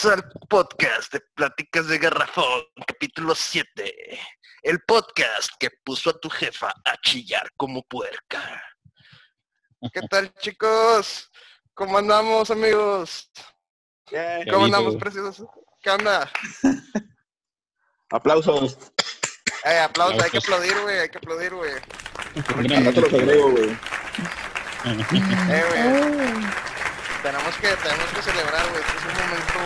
Bienvenidos al podcast de Pláticas de Garrafón, capítulo 7. El podcast que puso a tu jefa a chillar como puerca. ¿Qué tal, chicos? ¿Cómo andamos, amigos? ¿Cómo andamos, preciosos? ¿Qué onda? Aplausos. Eh, aplausos, hay que aplaudir, güey, hay que aplaudir, güey. No te los agrego, güey. Eh, güey. Tenemos que, tenemos que celebrar, güey. Este es un momento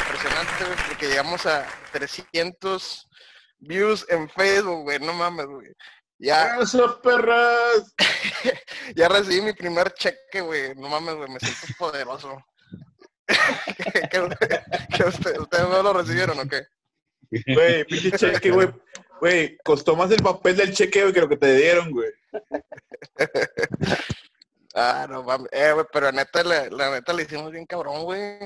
impresionante, güey, porque llegamos a 300 views en Facebook, güey. No mames, güey. Ya, ¡Eso, perras! ya recibí mi primer cheque, güey. No mames, güey. Me siento poderoso. ¿Qué, qué- qué usted- ¿Ustedes no lo recibieron o qué? Güey, pinche cheque, güey. Güey, costó más el papel del cheque, güey, que lo que te dieron, güey. Ah, no mames. Eh, güey, pero neta, la, la neta le hicimos bien cabrón, güey.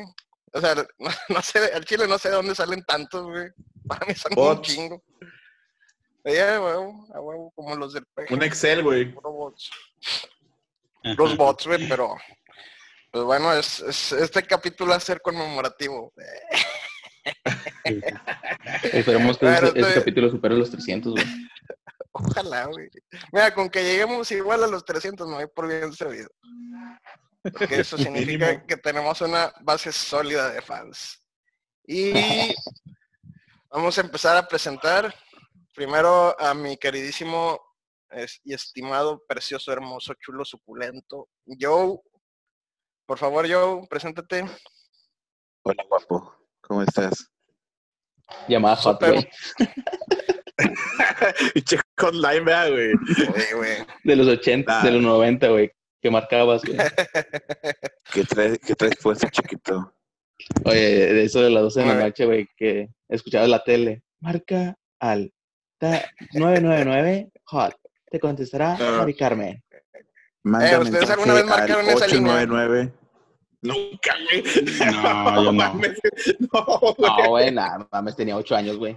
O sea, no, no sé, al chile no sé de dónde salen tantos, güey. Para mí son un chingo. Eh, a huevo, a huevo, como los del PG. Un Excel, güey. Los bots, güey, pero... Pues bueno, es, es- este capítulo va a ser conmemorativo. Esperemos que Pero ese estoy- capítulo supere los 300, güey. Ojalá, güey. Mira, con que lleguemos igual a los 300 no hay por bien servido. Porque eso significa que tenemos una base sólida de fans. Y vamos a empezar a presentar primero a mi queridísimo es- y estimado, precioso, hermoso, chulo, suculento, Joe. Por favor, Joe, preséntate. Hola, guapo. ¿Cómo estás? Llamada Hot, Pinche hotline, vea, güey. Oye, güey. De los 80, Ah. de los 90, güey. Que marcabas, güey. ¿Qué traes, qué traes puesto, chiquito? Oye, de eso de las 12 de la noche, güey, que escuchabas la tele. Marca al ta- 999 Hot. Te contestará Ah. Mari Carmen. Eh, ¿ustedes alguna vez marcaron esa línea? 899. Nunca, güey. No, yo no. mames. No, güey. No, güey, nada, mames, tenía 8 años, güey.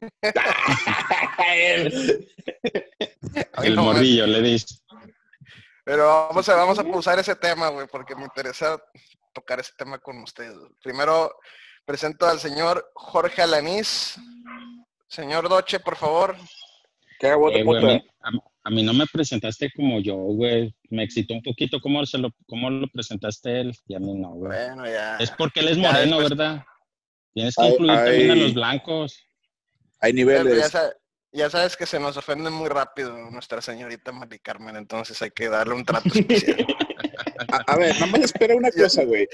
El no, morrillo le dice. Pero vamos a, vamos a pausar ese tema, güey, porque me interesa tocar ese tema con ustedes. Primero presento al señor Jorge Alanís. Señor Doche, por favor. ¿Qué hago, Eh, güey, a, mí, a- a mí no me presentaste como yo, güey. Me excitó un poquito cómo, se lo, cómo lo presentaste él y a mí no, güey. Bueno, ya. Es porque él es Ya moreno, después- ¿verdad? Tienes que Ay, incluir también a los blancos. Hay Ya, niveles. ya sabes que se nos ofende muy rápido nuestra señorita Mari Carmen, entonces hay que darle un trato especial. A, a ver, nada más espera una cosa, güey.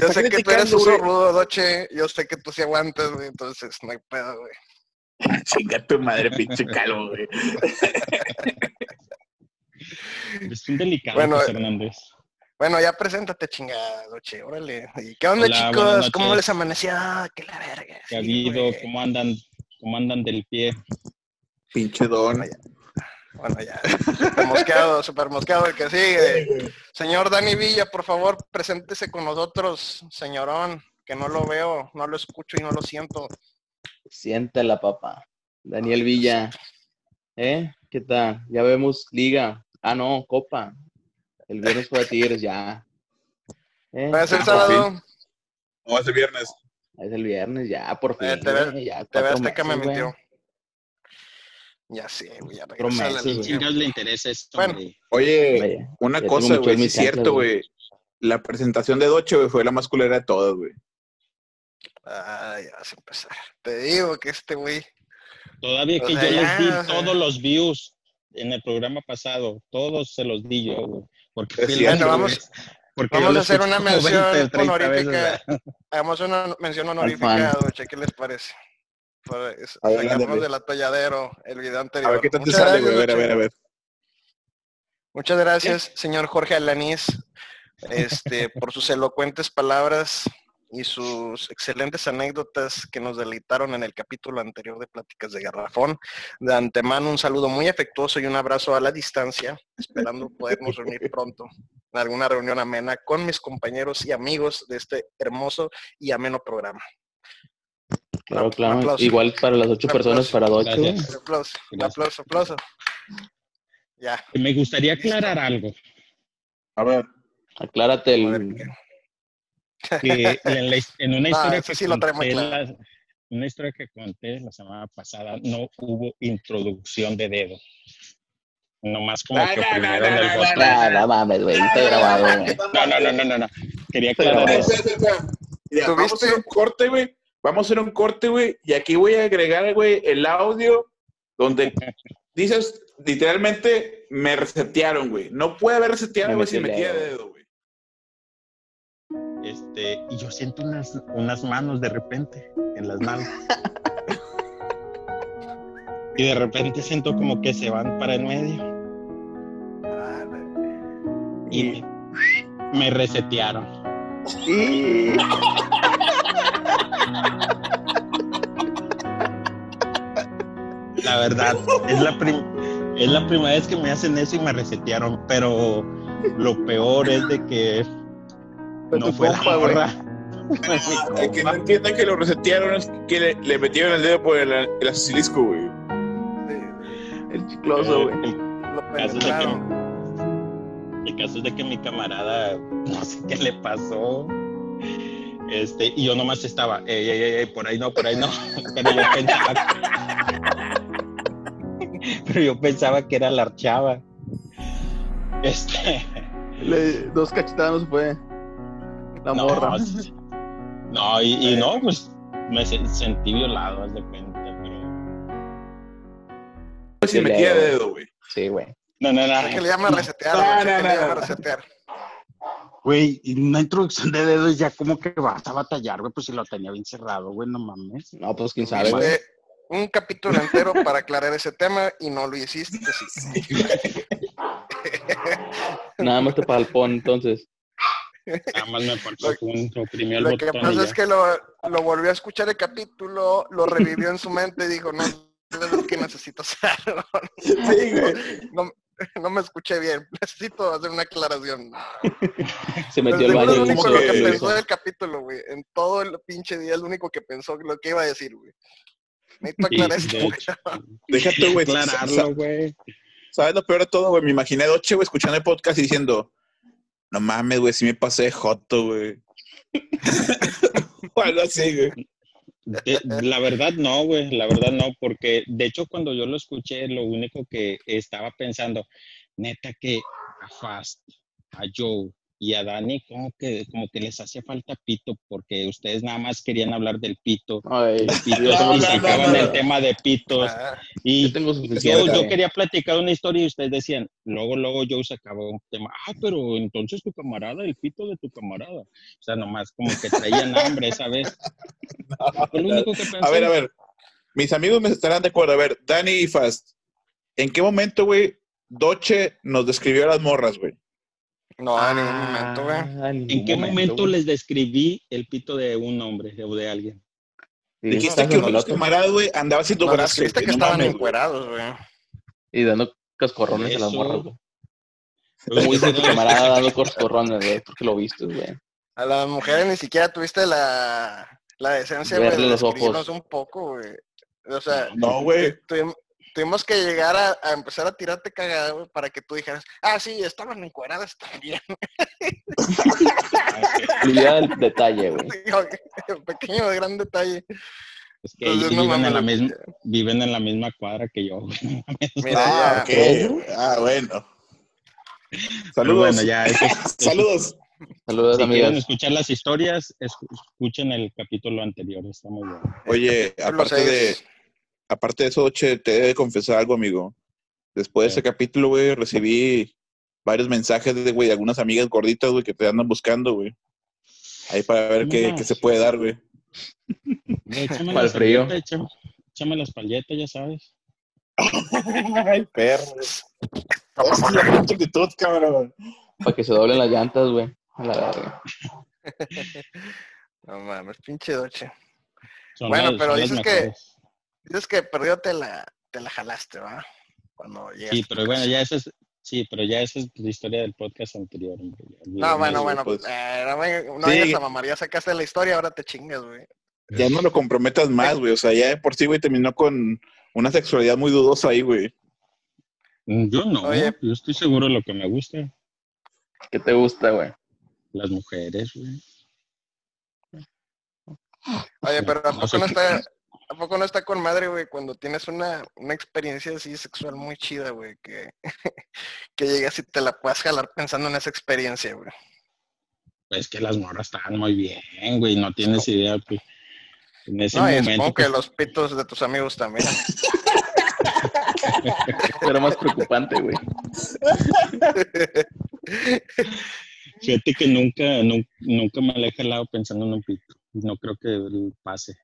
Yo sé que tú eres güey. rudo, Doche. Yo sé que tú sí aguantas, güey, entonces no hay pedo, güey. Chinga tu madre, pinche calvo, güey. Es un delicado, Bueno, Hernández. Bueno, ya preséntate, chingada, Doche, órale. ¿Y qué onda, Hola, chicos? ¿Cómo les amaneció? Ah, que la verga. ¿Qué ha habido? ¿Cómo andan? ¿Cómo andan del pie? Pinche don. Bueno, ya. Super mosqueado, super mosqueado el que sigue. Señor Dani Villa, por favor, preséntese con nosotros, señorón, que no lo veo, no lo escucho y no lo siento. Siéntala, papá. Daniel Villa. ¿Eh? ¿Qué tal? Ya vemos Liga. Ah, no, Copa. El viernes fue a Tigres, ya. ¿Eh? Va a ser Ah, sábado, No, hace viernes. Es el viernes, ya, por fin. Eh, te ve- güey, ya, te cuatro ves que me güey. mintió. Ya sé, güey, ya regresa la meses, ¿Qué güey. línea. chingados le interesa esto, Bueno. Oye, Vaya, una cosa, güey, sí es cierto, güey. La presentación de Doche, güey, fue la más culera de todas, güey. Ah, ya vas a empezar. Te digo que este güey. Todavía O que sea, yo les di o sea. todos los views en el programa pasado, todos se los di yo, güey. Porque Es cierto, vamos-. Porque vamos a hacer una mención 20, 30 honorífica. Hagamos una mención honorífica, Doche, ¿qué les parece? Por es- A ver, sacarnos del atolladero el video anterior. A ver qué tal te Muchas sale, gracias, güey. A ver, a ver, a ver. Muchas gracias, señor Jorge Alanís, este, por sus elocuentes palabras y sus excelentes anécdotas que nos deleitaron en el capítulo anterior de Pláticas de Garrafón. De antemano, un saludo muy afectuoso y un abrazo a la distancia, esperando podernos reunir pronto en alguna reunión amena con mis compañeros y amigos de este hermoso y ameno programa. Claro, claro. Igual para las ocho personas, para. Gracias. Aplauso, aplauso, aplauso. Ya. Me gustaría aclarar algo. A ver. Aclárate A ver, el... que en, la en una No, historia eso que sí lo trae muy conté claro. la- una historia que conté la semana pasada no hubo introducción de dedo. Nomás como No, que no, no, oprimieron no, el no, botón. Ah, no mames, güey. No, no, no, no, no, no. Quería aclarar eso. Mira, vamos a ¿Tuviste? hacer un corte, güey. Vamos a hacer un corte, güey. Y aquí voy a agregar, güey, el audio donde dices, literalmente, me resetearon, güey. No puede haber reseteado, Me güey, si metía dedo. dedo, güey. Este, y yo siento unas, unas manos de repente en las manos. Y de repente siento como que se van para el medio. Y me, me resetearon. La verdad, es la, es la primera vez que me hacen eso y me resetearon, pero lo peor es de que Fue no fue compa, la güey. El que no compa. entiendan que lo resetearon es que le, le metieron el dedo por el, el asilisco, güey. El chicloso, güey. El, caso es de que, el caso es de que mi camarada, no sé qué le pasó. Este, y yo nomás estaba, ey, ey, ey, ey, por ahí no, por ahí no. Pero yo pensaba pero yo pensaba que era la archava. Este, Le- dos cachetadas no se fue. La no, morra. no, y, y no, pues me se- sentí violado, haz de cuenta, pero. Pues si El metía dedo. dedo, güey. Sí, güey. No, no, no. Sé que le llaman resetear, No, no, le no, llaman resetear. Güey, y una introducción de dedos ya como que vas a batallar, güey, pues si lo tenía bien cerrado, güey, no mames. No, pues quién sabe, güey. Un capítulo entero para aclarar ese tema y no lo hiciste. sí. Nada más te pon, entonces. Nada más me faltó punto, oprimió el Lo que pasa es que lo, lo volvió a escuchar el capítulo, lo revivió en su mente y dijo, no, es que necesito. Sí, güey. No, no me escuché bien, necesito hacer una aclaración. Se metió seguro baño es lo único como lo que que lo pensó hizo. del capítulo, güey. En todo el pinche día es lo único que pensó lo que iba a decir, güey. Necesito aclarar esto, güey. Déjate, güey. aclararlo, güey. ¿Sabes lo peor de todo, güey? Me imaginé a Doche, güey, escuchando el podcast y diciendo, no mames, güey, si me pasé de joto, güey. o algo así, güey. De- la verdad no, güey, la verdad no, porque de hecho cuando yo lo escuché, lo único que estaba pensando, neta que a Fast, a Joe y a Dani como que, como que les hacía falta pito, porque ustedes nada más querían hablar del pito, Ay, yo y no, sacaban no, el tema de pitos, Ah, y yo tengo yo, yo quería platicar una historia y ustedes decían, luego, luego Joe sacaba un tema, ah, pero entonces tu camarada, el pito de tu camarada. O sea, nomás como que traían hambre esa vez. Fue lo único que pensé. A ver, a ver. Mis amigos me estarán de acuerdo. A ver, Dani y Fast, ¿en qué momento, güey, Doche nos describió a las morras, güey? No, en ningún momento, güey. Ah, en ¿En qué momento güey. les describí el pito de un hombre o de alguien? Sí, Dijiste que en uno de los pelotas camaradas, güey, andaba haciendo Nos brazos. güey, que no estaban encuerados, güey. Y dando cascorrones a las morras, güey. Como dice tu no, camarada dando cascorrones, güey, porque lo viste, güey. A las mujeres ni siquiera tuviste la, la decencia, güey, de los ojos. un poco, güey. O sea, No, güey. Tuvimos que llegar a, a empezar a tirarte cagada, güey, para que tú dijeras, ah, sí, estaban encueradas también. El detalle, güey. Pequeño, gran detalle. Es que Entonces, ellos no viven, en la misma, viven en la misma cuadra que yo. güey. Mira, Ah, ya. ok. güey. Ah, bueno. Saludos. bueno, ya. eso es- eso- Saludos. Saludos, Si quieren escuchar las historias, escu- escuchen el capítulo anterior, está muy bueno. Oye, aparte de. Aparte de eso, Doche, te he de confesar algo, amigo. Después de ese capítulo, güey, recibí varios mensajes de, güey, de algunas amigas gorditas, güey, que te andan buscando, güey. Ahí para ver qué, qué se puede dar, güey. Para el frío. échame, las palletas, ya sabes. Ay, perro. Hostia, qué actitud, cabrón. Para que se doblen las llantas, güey. A la verga. No mames, pinche doche. Son Bueno, las- pero dices que-. Dices que perdió te la, te la jalaste, ¿va? Cuando. Sí, pero bueno, ya esa es, sí, pero ya esa es la historia del podcast anterior. No, bueno, bueno, pues. eh, no, no Sí. vengas a mamar, ya sacaste la historia, ahora te chingas, güey. Ya no lo comprometas más, güey. O sea, ya de por sí, güey, terminó con una sexualidad muy dudosa ahí, güey. Mm, Yo no, Oye. yo estoy seguro de lo que me gusta. ¿Qué te gusta, güey? Las mujeres, güey. Oye, pero ¿a No poco no está, ¿a poco no está con madre, güey? Cuando tienes una, una experiencia así sexual muy chida, güey, que, que llegas y te la puedas jalar pensando en esa experiencia, güey. Es que las morras están muy bien, güey, no tienes idea, pues. En ese No, momento, supongo que pues, los pitos de tus amigos también. Era más preocupante, güey. fíjate que nunca, nun- nunca me la he jalado pensando en un pito. No creo que pase.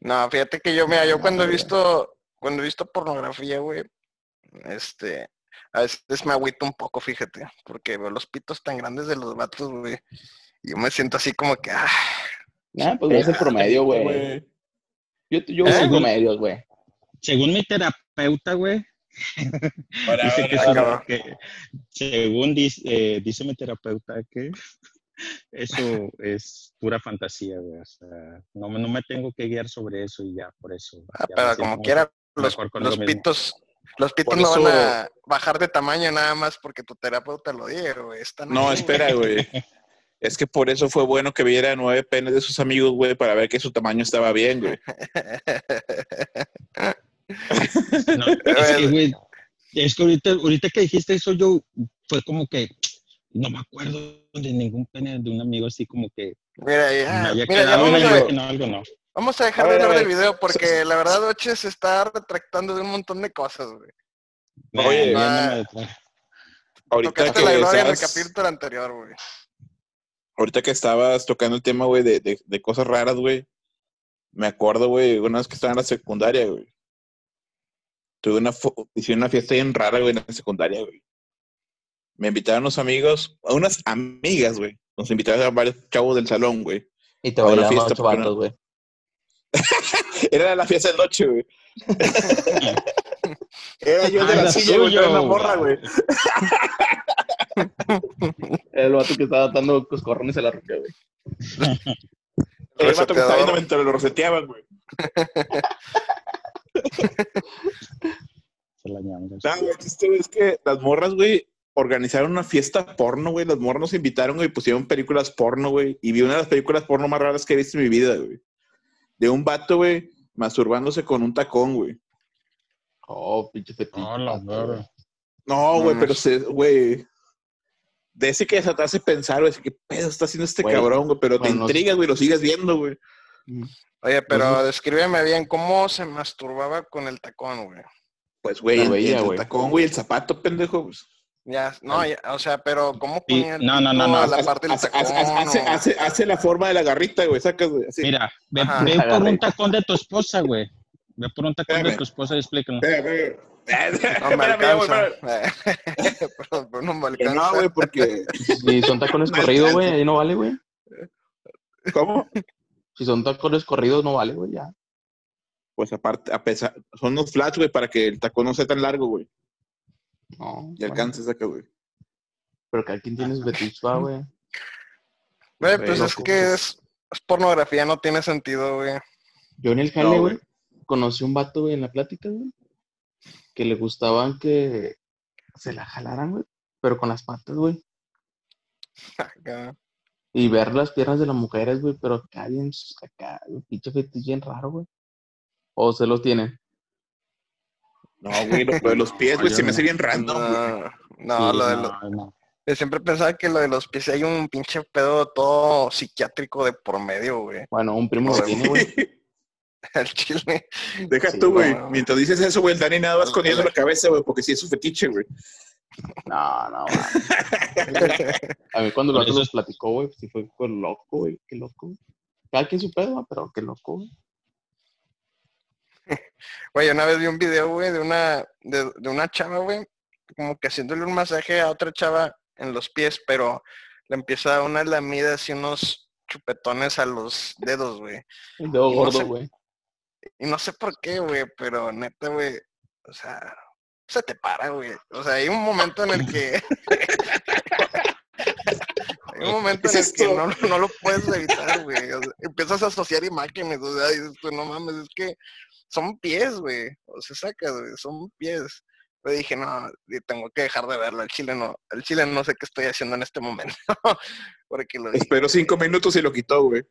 No, fíjate que yo, mira, yo No, cuando he visto, cuando he visto pornografía, güey, este, a veces me agüito un poco, fíjate, porque veo los pitos tan grandes de los vatos, güey, y yo me siento así como que, ah, Nah, pues ves el promedio, güey. Yo, yo ¿Eh? promedios, güey. Según mi terapeuta, güey, Ahora, dice que, ahora, que- según dice, eh, dice mi terapeuta que eso es pura fantasía, güey. O sea, no, me- no me tengo que guiar sobre eso y ya, por eso. ah, ya pero como quiera, los, pitos, los pitos no van a bajar de tamaño nada más porque tu terapeuta lo diga, güey, están No, ahí, espera, güey. Es que por eso fue bueno que viera nueve penes de sus amigos, güey, para ver que su tamaño estaba bien, güey. No, es que, güey, es que ahorita, ahorita que dijiste eso, yo fue como que no me acuerdo de ningún pene de un amigo así como que Mira, me ya, haya mira, ya vamos a, imagen o algo, no. vamos a dejar A de ver, a hablar del video porque la verdad, Oche se está retractando de un montón de cosas, güey. Oye, no ah, me. Ahorita Tocaste que, la gloria en el estabas, capítulo anterior, güey. ahorita que estabas tocando el tema, güey, de, de, de cosas raras, güey, me acuerdo, güey, una vez que estaba en la secundaria, güey. Tuve una, hice una fiesta bien rara, güey, en la secundaria, güey. Me invitaron unos amigos, a unas amigas, güey. Nos invitaron a varios chavos del salón, güey. Y te A bailaban fiesta, ocho vatos, güey. Era la fiesta de noche, güey. Era yo de Ah, la era silla, güey, una morra, güey. el vato que estaba dando coscorrones a la roca, güey. El vato que estaba viendo mientras lo reseteaban, güey. Se la ñanga. No, güey, es que las morras, güey, organizaron una fiesta porno, güey. Las morras nos invitaron, güey, y pusieron películas porno, güey. Y vi una de las películas porno más raras que he visto en mi vida, güey. De un vato, güey, masturbándose con un tacón, güey. Oh, pinche fetiche. Oh, la vato, verga. güey. No, güey, Mm. pero se, güey. De ese que se te hace pensar, güey, ¿qué pedo está haciendo este Güey, cabrón, güey? Pero bueno, te intrigas, güey, lo sigues viendo, güey. Oye, pero Ujú. descríbeme bien cómo se masturbaba con el tacón, güey. Pues, güey, el, veía, el güey. tacón, güey, el zapato, pendejo. pues. Ya, no, ya, o sea, pero ¿cómo el no, no, no, no, la Hace- parte del hace, tacón? hace- hace- o- hace- hace la forma de la garrita, güey. Sacas, güey. Así. Mira, ve, Ajá. ve por un tacón de tu esposa, güey. Ve por un tacón de Espérame. tu esposa y explícanos. Espera, espera. No me Espérame, alcanza. espérame. Pero no me alcanza. No, güey, porque. Si son tacones corridos, güey, ahí no vale, güey. ¿Cómo? Si son tacones corridos, no vale, güey, ya. Pues aparte, a pesar, son unos flats, güey, para que el tacón no sea tan largo, güey. No. Y bueno, alcance, saca, güey. Pero cada quien tiene su fetiche, va, güey. Güey, pues es loco, que es, es pornografía, no tiene sentido, güey. Yo en el No, jale, güey. güey, conocí un vato, güey, en la plática, güey, que le gustaban que se la jalaran, güey, pero con las patas, güey. Acá. Y ver las piernas de las mujeres, güey, pero acá bien, acá, pinche fetiche bien raro, güey. O se los tienen. No, güey, lo, lo de los pies, güey, se me hace bien random, güey. No, no, Sí, lo de no, lo- no. yo siempre pensaba que lo de los pies hay un pinche pedo todo psiquiátrico de por medio, güey. Bueno, un primo lo tiene, güey. El chile. Deja Sí, tú, güey. no. Mientras dices eso, güey, el Dani nada va escondiendo la cabeza, güey, porque sí es su fetiche, güey. No, no. A mí cuando lo Por eso nos es- platicó, güey, sí fue fue loco, güey, qué loco. güey. Cada quien su pedo, pero qué loco, güey. Güey, una vez vi un video, güey, de una, de, de una chava, güey, como que haciéndole un masaje a otra chava en los pies, pero le empieza una lamida así unos chupetones a los dedos, güey. El dedo Y no gordo, sé- güey. Y no sé por qué, güey, pero neta, güey, o sea, se te para, güey. O sea, hay un momento en el que... hay un momento en ¿Qué el que no, no lo puedes evitar, güey. O sea, empiezas a asociar imágenes, o sea, dices tú, no mames, es que son pies, güey. O sea, sacas, güey, son pies. Pero dije, no, tengo que dejar de verlo. El chile no, el chile no sé qué estoy haciendo en este momento. Porque lo dije. Esperó cinco minutos y lo quitó, güey.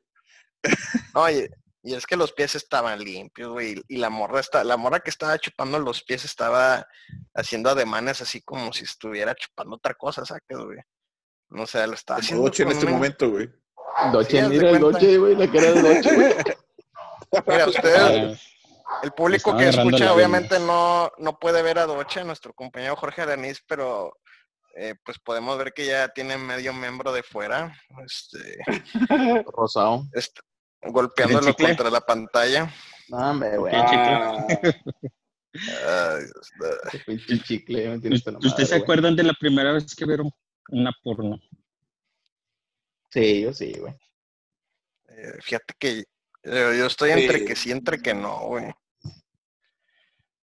Oye, y es que los pies estaban limpios, güey, y la morra está, la morra que estaba chupando los pies estaba haciendo ademanes así como si estuviera chupando otra cosa, ¿sacas, güey? No sé, lo estaba haciendo Doche en este momento, güey. Doche, de mira el. Doche, güey, la cara de Doche, güey. Mira, ustedes, Ah, el público que escucha obviamente no, no puede ver a Doche, nuestro compañero Jorge Aranís, pero eh, pues podemos ver que ya tiene medio miembro de fuera, este, Rosado. golpeándolo contra la pantalla. No, güey. ¿Qué chicle? Ah, Ay, Dios, chicle, me ¿Ustedes madre, se güey. acuerdan de la primera vez que vieron una porno? Sí, yo sí, güey. Eh, fíjate que yo estoy entre Sí. que sí, entre que no, güey.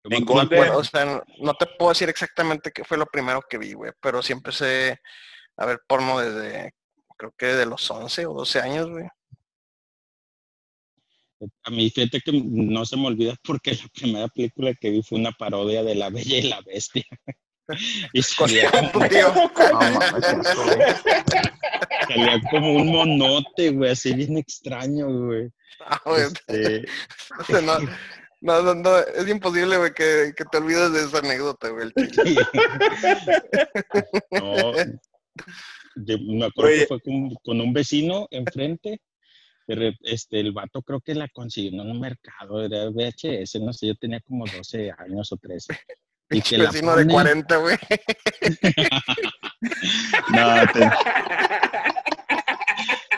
En acuerdo-. Bueno, o sea, no, no te puedo decir exactamente qué fue lo primero que vi, güey, pero sí empecé a ver porno desde, creo que de los 11 o 12 años, güey. A mí, fíjate que no se me olvida porque la primera película que vi fue una parodia de La Bella y la Bestia. Y salía, salía como un monote, güey, así bien extraño, güey. Ah, güey, Este, no, no, no, no, es imposible, güey, que, que te olvides de esa anécdota, güey. no, de- me acuerdo Oye. que fue con, con un vecino enfrente. Este, el vato creo que la consiguió en un mercado, era VHS, no sé, yo tenía como 12 años o 13. Y que la Vecino de pone- 40, güey. No, te-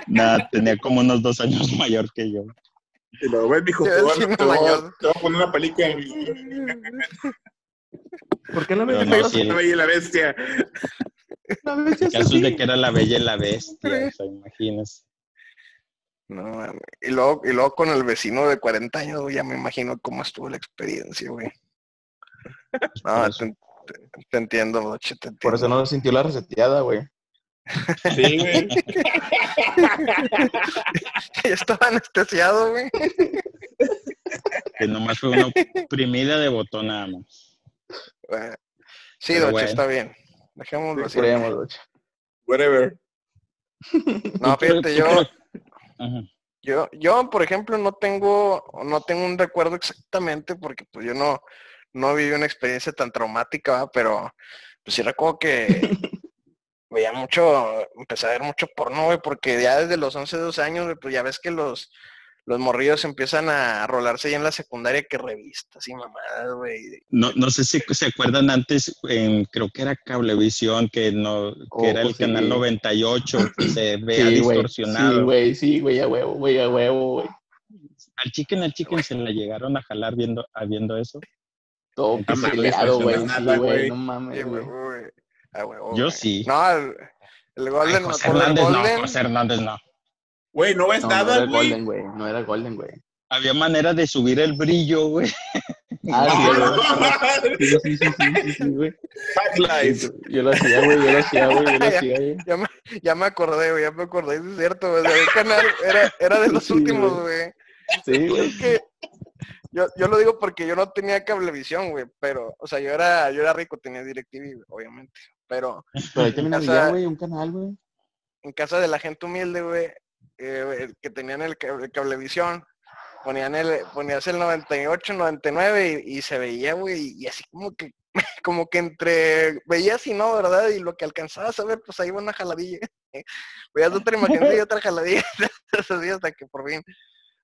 No, tenía como unos dos años mayor que yo. Y lo ves, mijo, Sí, te voy, a- poner una película. ¿Por qué la ves? no, sí, La Bella y la Bestia. La ves El caso es de que era la bella y la bestia, o sea, imagínense. No, mames. y luego, y luego con el vecino de 40 años, ya me imagino cómo estuvo la experiencia, güey. No, te, te- te entiendo, Doche, te entiendo. Por eso no sintió la reseteada, güey. Sí, güey. Estaba anestesiado, güey. Que nomás fue una oprimida de botón nada más. Bueno, Sí, Pero Doche, bueno. está bien. Dejémoslo así. Creemos, Doche. Whatever. No, ¿Tú crees- fíjate, yo, Ajá. yo, yo, por ejemplo, no tengo, no tengo un recuerdo exactamente porque pues yo no, no viví una experiencia tan traumática, pero pues sí recuerdo que veía mucho, empecé a ver mucho porno, güey, porque ya desde los 11, 12 años, güey, pues ya ves que los, los morrillos empiezan a rolarse ya en la secundaria que revistas y mamadas, güey. No, no sé si se acuerdan antes, en, creo que era Cablevisión, que no, que Oh, era el sí. canal 98, que se vea Sí, güey. distorsionado. Sí, güey, sí, güey, a huevo, güey, a huevo, güey. al chicken, al chicken se la llegaron a jalar viendo, a viendo eso. Todo No mames, pixeleado, güey. güey, no mames, güey. Yo sí. No, el, el Ay, Golden, me José del Hernández no, Golden. José Hernández no. Güey, no ves No, no nada, era güey. Golden, güey. No era Golden, güey. Había manera de subir el brillo, güey. Ah, sí, güey. Sí, sí, sí, sí, sí, sí, güey. Backlight. Yo lo hacía, güey, yo lo hacía, güey, yo lo hacía, güey. Ya me, ya me acordé, güey, ya me acordé, es cierto, güey. o sea, el canal era, era de los Sí, últimos, güey. güey. Sí, güey. Es que yo, yo lo digo porque yo no tenía cablevisión, güey, pero, o sea, yo era, yo era rico, tenía DirecTV, güey, obviamente. Pero Pero ahí también había, güey, un canal, güey. en casa de la gente humilde, güey, eh, que tenían el, cable- el cablevisión, ponían el, ponías el 98, 99 y, y se veía, güey, y así como que, como que entre, veías y no, ¿verdad? Y lo que alcanzabas a ver, pues ahí iba una jaladilla. Veías otra imagen y otra jaladilla, así hasta que por fin,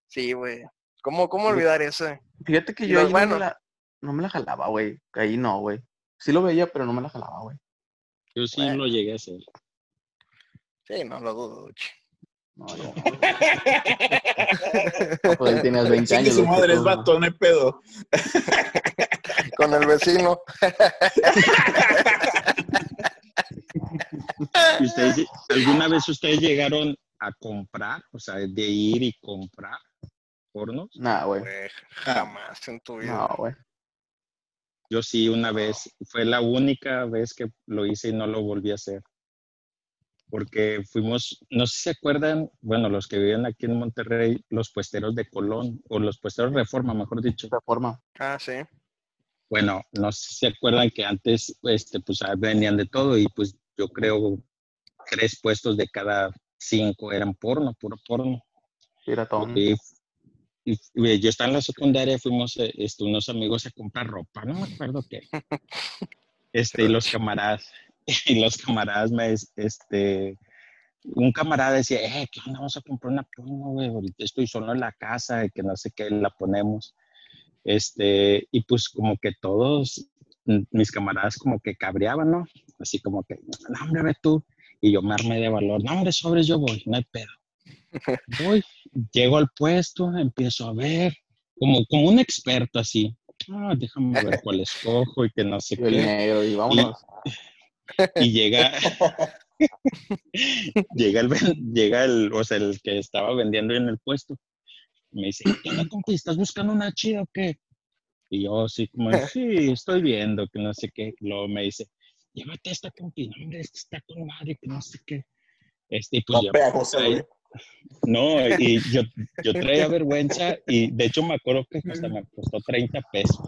sí, güey. ¿Cómo, cómo olvidar eso? Fíjate que yo ahí no, me la, no me la jalaba, güey. Ahí no, güey. Sí lo veía, pero no me la jalaba, güey. Yo sí Bueno. lo llegué a hacer. Sí, no lo dudo, Duchi. No, yo no. No, pues ahí tenías 20 Chingue años. su güey, madre, es vato, no hay pedo. Con el vecino. ¿Y ustedes, ¿Alguna vez ustedes llegaron a comprar, o sea, de ir y comprar pornos. Nah, güey. Jamás en tu vida. No, güey. Yo sí, una vez, fue la única vez que lo hice y no lo volví a hacer. Porque fuimos, no sé si se acuerdan, bueno, los que viven aquí en Monterrey, los puesteros de Colón, o los puesteros Reforma, mejor dicho. De forma. Ah, sí. Bueno, no sé si se acuerdan que antes, este, pues ah, vendían de todo y pues yo creo tres puestos de cada cinco eran porno, puro porno. Piratón. Y, y- y yo estaba en la secundaria, fuimos eh, este, unos amigos a comprar ropa, no me acuerdo qué. Este, y los camaradas, y los camaradas me, es- este, un camarada decía, eh, ¿qué onda? Vamos a comprar una porno, güey, ahorita estoy solo en la casa, que no sé qué, la ponemos. Este, y pues como que todos mm, mis camaradas como que cabreaban, ¿no? Así como que, no, hombre, ve tú. Y yo me armé de valor, no, hombre, sobres, yo voy, no hay pedo. Voy, llego al puesto, empiezo a ver, como, como un experto así. Ah, déjame ver cuál escojo y que no sé Y qué. negro, y vámonos. Y llega, llega el, llega el, o sea, el que estaba vendiendo en el puesto. Me dice, ¿qué onda, compi? ¿Estás buscando una chida o qué? Y yo así como, sí, estoy viendo, que no sé qué. Luego me dice, llévate esta, compi. No, hombre, esta está con madre, que no sé qué. Este, y pues No. No, y yo, yo traía vergüenza y de hecho me acuerdo que hasta me costó 30 pesos.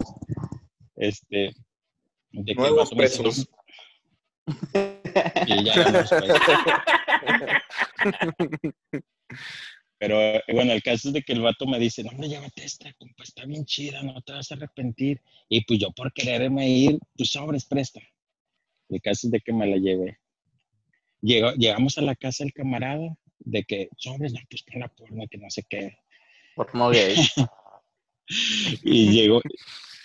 Este, de que Nuevos pesos. y ya los. Pero eh, bueno, el caso es de que el vato me dice, no, hombre, llévate esta, compa, está bien chida, no te vas a arrepentir. Y pues yo por quererme ir, pues sobres, presta. El caso es de que me la llevé. Llegó- llegamos a la casa del camarada, de que sobres, no, pues pon la porno, que no sé qué. Porno gay. Y llegó,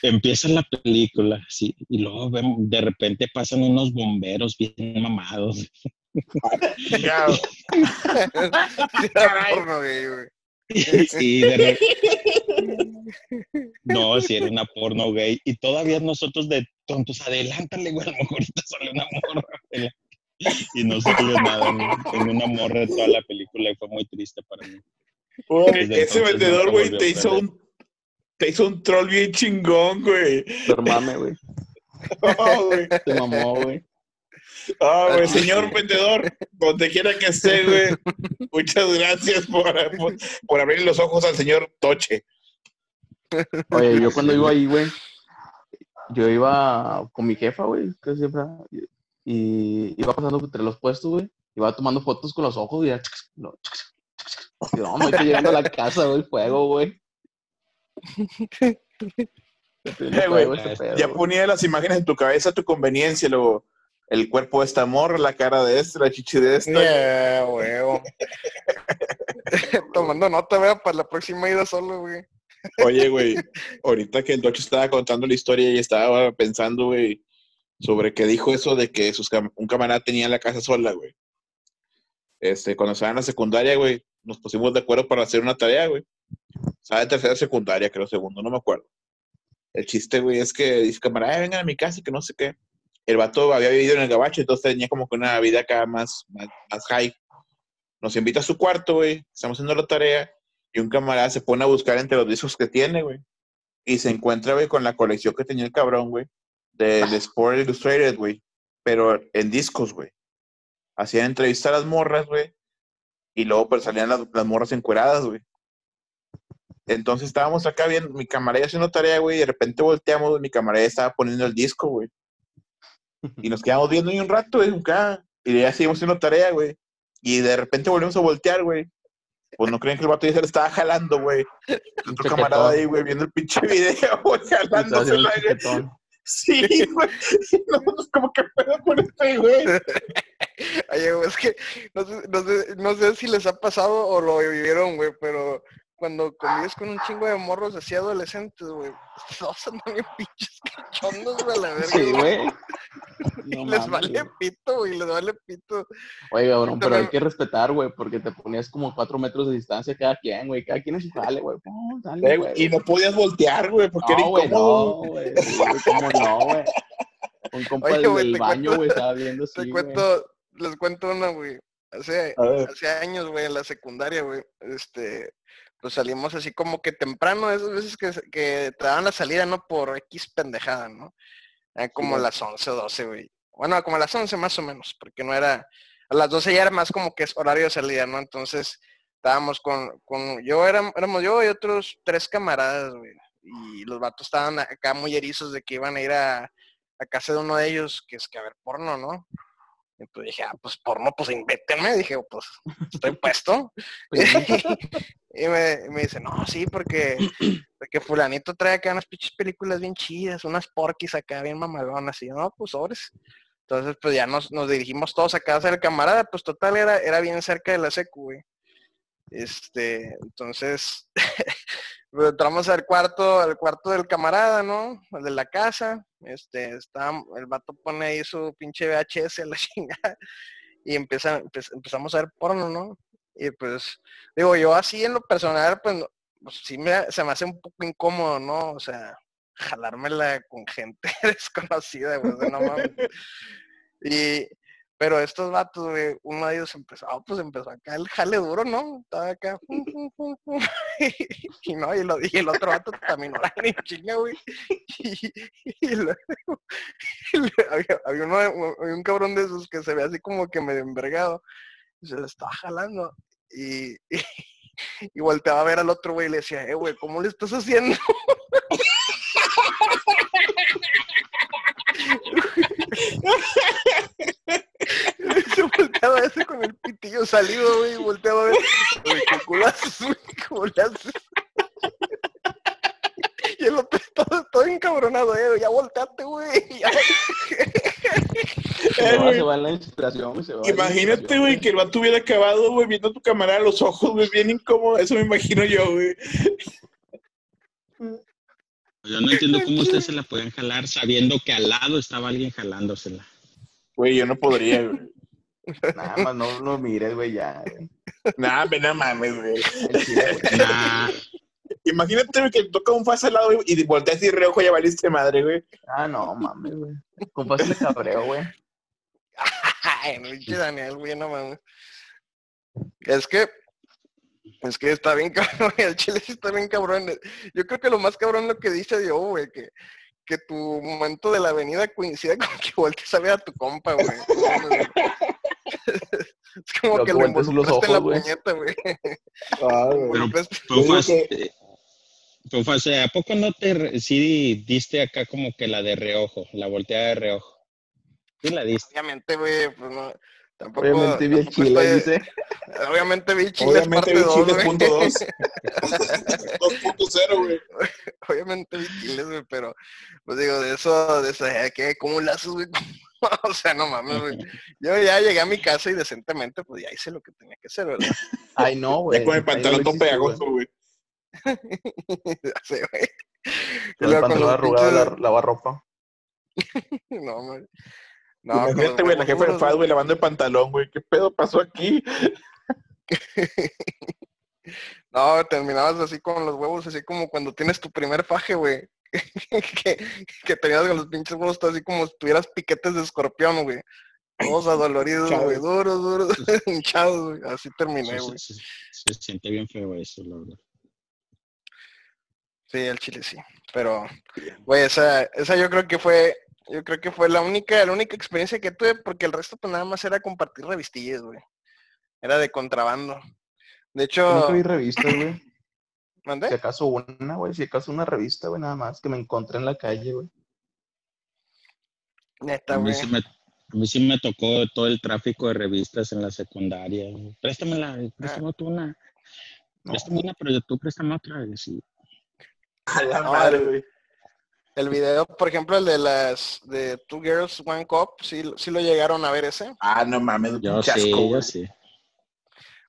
empieza la película, sí, y luego vemos- de repente pasan unos bomberos bien mamados. Ya. Era porno gay, güey. Sí, de re- No, si era una porno gay. Y todavía nosotros de tontos, adelántale, güey, a lo mejor te sale una morra. Y no salió nada, en una morra de toda la película y fue muy triste para mí. Ese vendedor, güey, te hizo un te hizo un troll bien chingón, güey. Por mame, güey. Oh, güey. Te mamó, güey. Ah, güey, señor vendedor, donde quiera que esté, güey. Muchas gracias por, por, por abrir los ojos al señor Toche. Oye, yo cuando iba ahí, güey, yo iba con mi jefa, güey, que siempre, y iba pasando entre los puestos, güey, iba tomando fotos con los ojos y ya, no, y no, me estoy llegando a la casa, güey, fuego, güey. Eh, güey, pedo, Ya güey. ponía las imágenes en tu cabeza a tu conveniencia, luego el cuerpo de esta morra, la cara de esta, la chichi de esta. Yeah, huevo. Tomando nota, vea, para la próxima ida solo, güey. Oye, güey, ahorita que el Tocho estaba contando la historia y estaba pensando, güey, sobre que dijo eso de que sus un camarada tenía la casa sola, güey. Este, cuando estaba en la secundaria, güey, nos pusimos de acuerdo para hacer una tarea, güey. Estaba en tercera secundaria, creo, segundo, no me acuerdo. El chiste, güey, es que dice camarada, "Eh, vengan a mi casa y que no sé qué. El vato había vivido en el gabacho, entonces tenía como que una vida acá más, más, más high. Nos invita a su cuarto, güey, estamos haciendo la tarea y un camarada se pone a buscar entre los discos que tiene, güey. Y se encuentra, güey, con la colección que tenía el cabrón, güey, de, de Sport Illustrated, güey. Pero en discos, güey. Hacían entrevistas a las morras, güey. Y luego pues salían las, las morras encueradas, güey. Entonces estábamos acá viendo, mi camarada haciendo tarea, güey, y de repente volteamos, mi camarada estaba poniendo el disco, güey. Y nos quedamos viendo ahí un rato, güey, acá. Y ya seguimos haciendo tarea, güey. Y de repente volvemos a voltear, güey. Pues no creen que el vato ya se le estaba jalando, güey. Otro camarada ahí, güey, viendo el pinche video, güey, jalándosela, el güey. Sí, güey. No, pues como que pedo con este, güey. Oye, güey, es que no sé, no, sé, no sé si les ha pasado o lo vivieron, güey, pero cuando convives con un chingo de morros así adolescentes, güey, todos andan bien pinches cachondos, güey, a la verga. Sí, güey. Y No les mames, vale güey. pito, güey, les vale pito. Oye, cabrón, pero hay que respetar, güey, porque te ponías como cuatro metros de distancia cada quien, güey. Cada quien en su jale, güey. Dale, Eh, güey. Y no podías voltear, güey, porque era No, güey, incómodo. no, güey. Sí, güey, ¿Cómo no, güey? Un compa Oye, del güey, baño, cuento- güey, estaba viendo Te así, cuento, les cuento una, güey. hace, hace años, güey, en la secundaria, güey, este, pues salimos así como que temprano, esas veces que, que te daban la salida, ¿no? Por X pendejada, ¿no? Eran como güey. las 11 o 12, güey. Bueno, como a las 11 más o menos, porque no era, a las 12 ya era más como que es horario de salida, ¿no? Entonces, estábamos con, con yo éram- éramos yo y otros tres camaradas, güey. Y los vatos estaban acá muy erizos de que iban a ir a, a casa de uno de ellos, que es que a ver porno, ¿no? Y pues dije, ah, pues porno, pues invétenme. Dije, pues estoy puesto. y me, me dice, no, sí, porque, porque fulanito trae acá unas pinches películas bien chidas, unas porquis acá bien mamalonas. Y yo, no, pues sobres. Entonces, pues ya nos, nos dirigimos todos a casa del camarada, pues total era, era bien cerca de la secu, güey. Este, entonces, pues, entramos al cuarto, al cuarto del camarada, ¿no? Al de la casa. Este, está, el vato pone ahí su pinche VHS a la chingada. Y empieza, empe- empezamos a ver porno, ¿no? Y pues, digo, yo así en lo personal, pues, pues, sí me, se me hace un poco incómodo, ¿no? O sea, jalármela con gente desconocida, sea, no mames. Y, pero estos vatos, güey, uno de ellos empezó, ah, pues empezó acá el jale duro, ¿no? Estaba acá, fum, fum, fum, fum. y no, y, lo, y el otro vato también era ni chinga, güey. Y, y luego, y luego había, había uno, había un cabrón de esos que se ve así como que medio envergado, y se le estaba jalando. Y, y, y volteaba a ver al otro güey y le decía, eh, güey, ¿cómo le estás haciendo? Volteaba ese con el pitillo salido, güey, y volteaba a ver, güey, ¿qué culo haces, güey? ¿Cómo le haces? Y el otro todo, todo encabronado, eh, ya volteate, güey. ya. Se va, güey. se va la inspiración, güey, se va la Imagínate, inspiración, güey, que el vato hubiera acabado, güey, viendo a tu camarada a los ojos, güey, bien incómodo. Eso me imagino yo, güey. Yo no entiendo cómo ustedes se la pueden jalar sabiendo que al lado estaba alguien jalándosela. Güey, yo no podría, güey. Nada más no lo mires, güey, ya. güey. Nah, ve, no mames, güey. Nah, Imagínate, que toca un faz al lado, güey, y volteas y reojo y ya valiste madre, güey. Ah, no, mames, güey. Compas de cabreo, güey. Ay, no, pinche Daniel, güey, no mames. Es que, es que está bien cabrón, el chile sí está bien cabrón. Yo creo que lo más cabrón lo que dice Dios, güey, que, que tu momento de la avenida coincide con que voltees a ver a tu compa, güey. Es como que que lo voltees los involucraste en la güey. puñeta, güey. Ah. Pero- Involucraste- Fue fácil. ¿A poco no te sí diste acá como que la de reojo, la volteada de reojo? Sí la diste. Obviamente, güey, pues no. Tampoco, Obviamente vi el chile, estoy- dice. Obviamente vi Chile Obviamente parte vi 2, Chile güey. punto dos. 2.0, güey. Obviamente vi Chiles, güey, pero pues digo, de eso, de eso, eh, ¿qué? ¿Cómo lo haces, güey? o sea, no mames, güey. Yo ya llegué a mi casa y decentemente, pues ya hice lo que tenía que hacer, ¿verdad? Ay, no, güey. Ya con el pantalón todo pegajoso, güey. Así, güey. Con el pantalón arrugado, la, lavarropa. No, güey. No, Imagínate, güey, la jefa de FAD, güey, lavando el pantalón, güey. ¿Qué pedo pasó aquí? No, terminabas así con los huevos, así como cuando tienes tu primer faje, güey. Que, que tenías con los pinches huevos así como si tuvieras piquetes de escorpión, güey. Todos adoloridos, güey, duros, duros, hinchados, güey. Así terminé, Se, güey. se- se siente bien feo eso, la verdad. Sí, el chile sí. Pero, güey, esa, esa yo creo que fue, yo creo que fue la única, la única experiencia que tuve, porque el resto pues nada más era compartir revistillas, güey. Era de contrabando. De Yo nunca hecho, vi revistas, güey. Si acaso una, güey. Si acaso una revista, güey, nada más. Que me encontré en la calle, güey. Neta, A mí, güey. sí me, a mí sí me tocó todo el tráfico de revistas en la secundaria. güey. Préstamela, préstame tú una. No. Préstame una, pero tú préstame otra. y sí. A la No, madre, el- güey. El video, por ejemplo, el de las de Two Girls, One Cup, sí, sí lo llegaron a ver ese. Ah, no mames, Yo pinche sí, asco, yo güey. sí.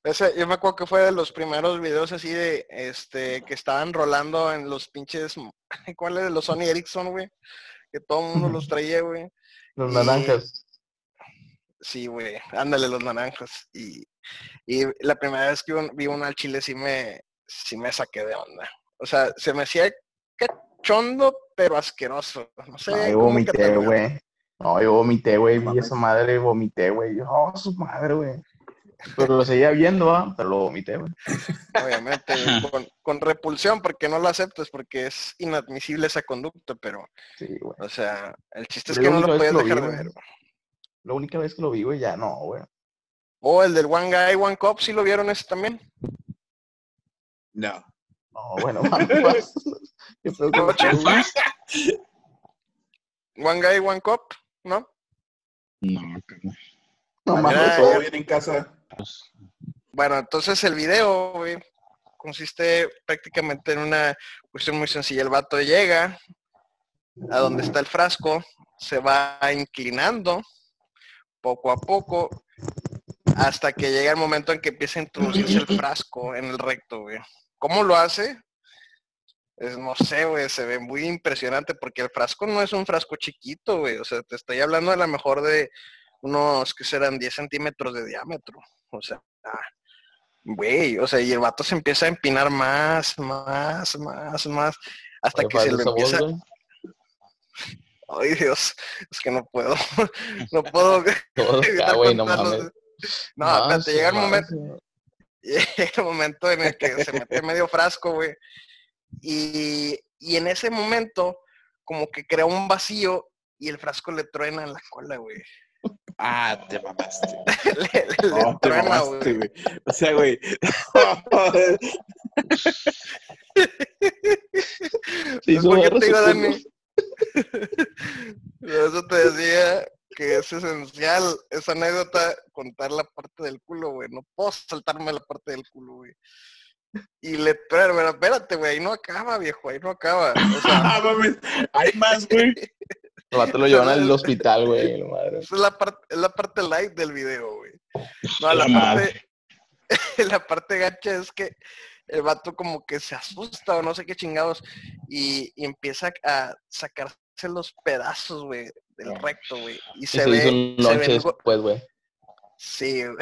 Ese, yo me acuerdo que fue de los primeros videos así de, este, que estaban rolando en los pinches, ¿cuáles? Los Sony Ericsson, güey. Que todo el mundo los traía, güey. Los Y- naranjas. Sí, güey, ándale los naranjas. Y, y la primera vez que un- vi uno al chile sí me, sí me saqué de onda. O sea, se me hacía cachondo, pero asqueroso. No sé. Cómo vomité, güey. No, yo vomité, güey. Vi esa madre, vomité, güey. Oh, su madre, güey. Pero lo seguía viendo, ¿va? pero lo vomité, güey. Obviamente, con, con repulsión, porque no lo aceptas, porque es inadmisible esa conducta, pero, Sí, güey. o sea, el chiste es Pero que la no lo que lo dejar vi, de güey. ver. La única vez que lo vi, güey, ya no, güey. O el del One Guy, One Cup, ¿sí lo vieron ese también? No. No, bueno, que No, no, güey. One Guy, One Cup, ¿no? No, carnal. No Mira, mames, todo bien en casa. Pues, Bueno, entonces el video, consiste prácticamente en una cuestión muy sencilla. El vato llega a donde está el frasco, se va inclinando poco a poco hasta que llega el momento en que empieza a introducirse el frasco en el recto, güey. ¿Cómo lo hace? Es, no sé, güey, se ve muy impresionante porque el frasco no es un frasco chiquito, güey. O sea, te estoy hablando a lo mejor de unos que serán 10 centímetros de diámetro. O sea, güey, o sea, y el vato se empieza a empinar más, más, más, más, hasta Oye, que se voz, empieza... güey. Ay, Dios, es que no puedo, no puedo güey, no mames. No, Más, espérate, llega el momento, llega el momento en el que se mete medio frasco, güey. Y, y en ese momento, como que crea un vacío y el frasco le truena en la cola, güey. Ah, te mamaste. le, le- le te truena, mamaste, güey. O sea, güey. Hizo ¿Por qué te digo, Dani? Por eso te decía que es esencial esa anécdota, contar la parte del culo, güey. No puedo saltarme la parte del culo, güey. Y le, pero, pero espérate, güey, ahí no acaba, viejo, ahí no acaba. O sea, Ah, mames. Hay más, güey. El vato lo llevan al hospital, güey, esa es la parte, es la parte light del video, güey. No, la La parte, la parte gacha es que el vato como que se asusta o no sé qué chingados y, y empieza a sacarse los pedazos, güey, del recto, güey. Y Y se, se ve, hizo un se ve después, güey. Sí, güey.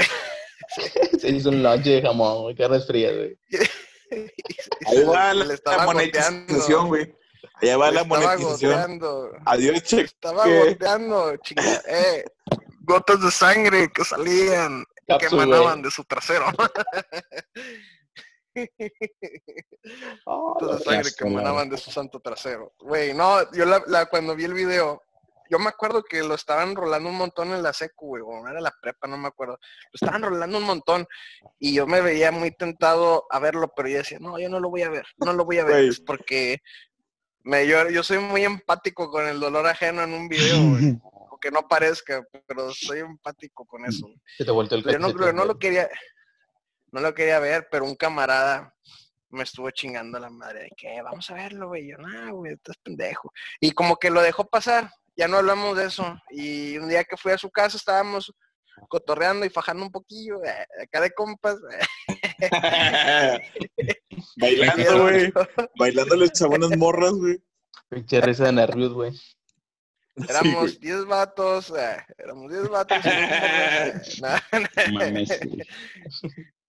Se hizo un lonche de jamón, güey, que resfría, güey. La, le estaba la monetización, güey. Allá va la estaba monetización. goteando. Adiós, cheque. Estaba goteando, chinga. Eh, gotas de sangre que salían, que Cápsula, emanaban de su trasero. Gotas de sangre que emanaban de su santo trasero. Güey, no, yo la, la- cuando vi el video, yo me acuerdo que lo estaban rolando un montón en la secu, güey, o era la prepa, no me acuerdo. Lo estaban rolando un montón y yo me veía muy tentado a verlo, pero yo decía, no, yo no lo voy a ver, no lo voy a ver, es porque me, yo, yo soy muy empático con el dolor ajeno en un video, güey. Aunque no parezca, pero soy empático con eso. güey. Se te volteó el Yo no, lo quería, no lo quería ver, pero un camarada me estuvo chingando la madre de que vamos a verlo, güey. Yo, no, güey, estás pendejo. Y como que lo dejó pasar, ya no hablamos de eso. Y un día que fui a su casa estábamos cotorreando y fajando un poquillo, eh, acá de compas. Bailando, güey. Bailándole a buenas morras, güey. Pinche risa de nervios, güey. Sí, Éramos güey. 10 vatos, eh, éramos 10 vatos. y Mames, güey.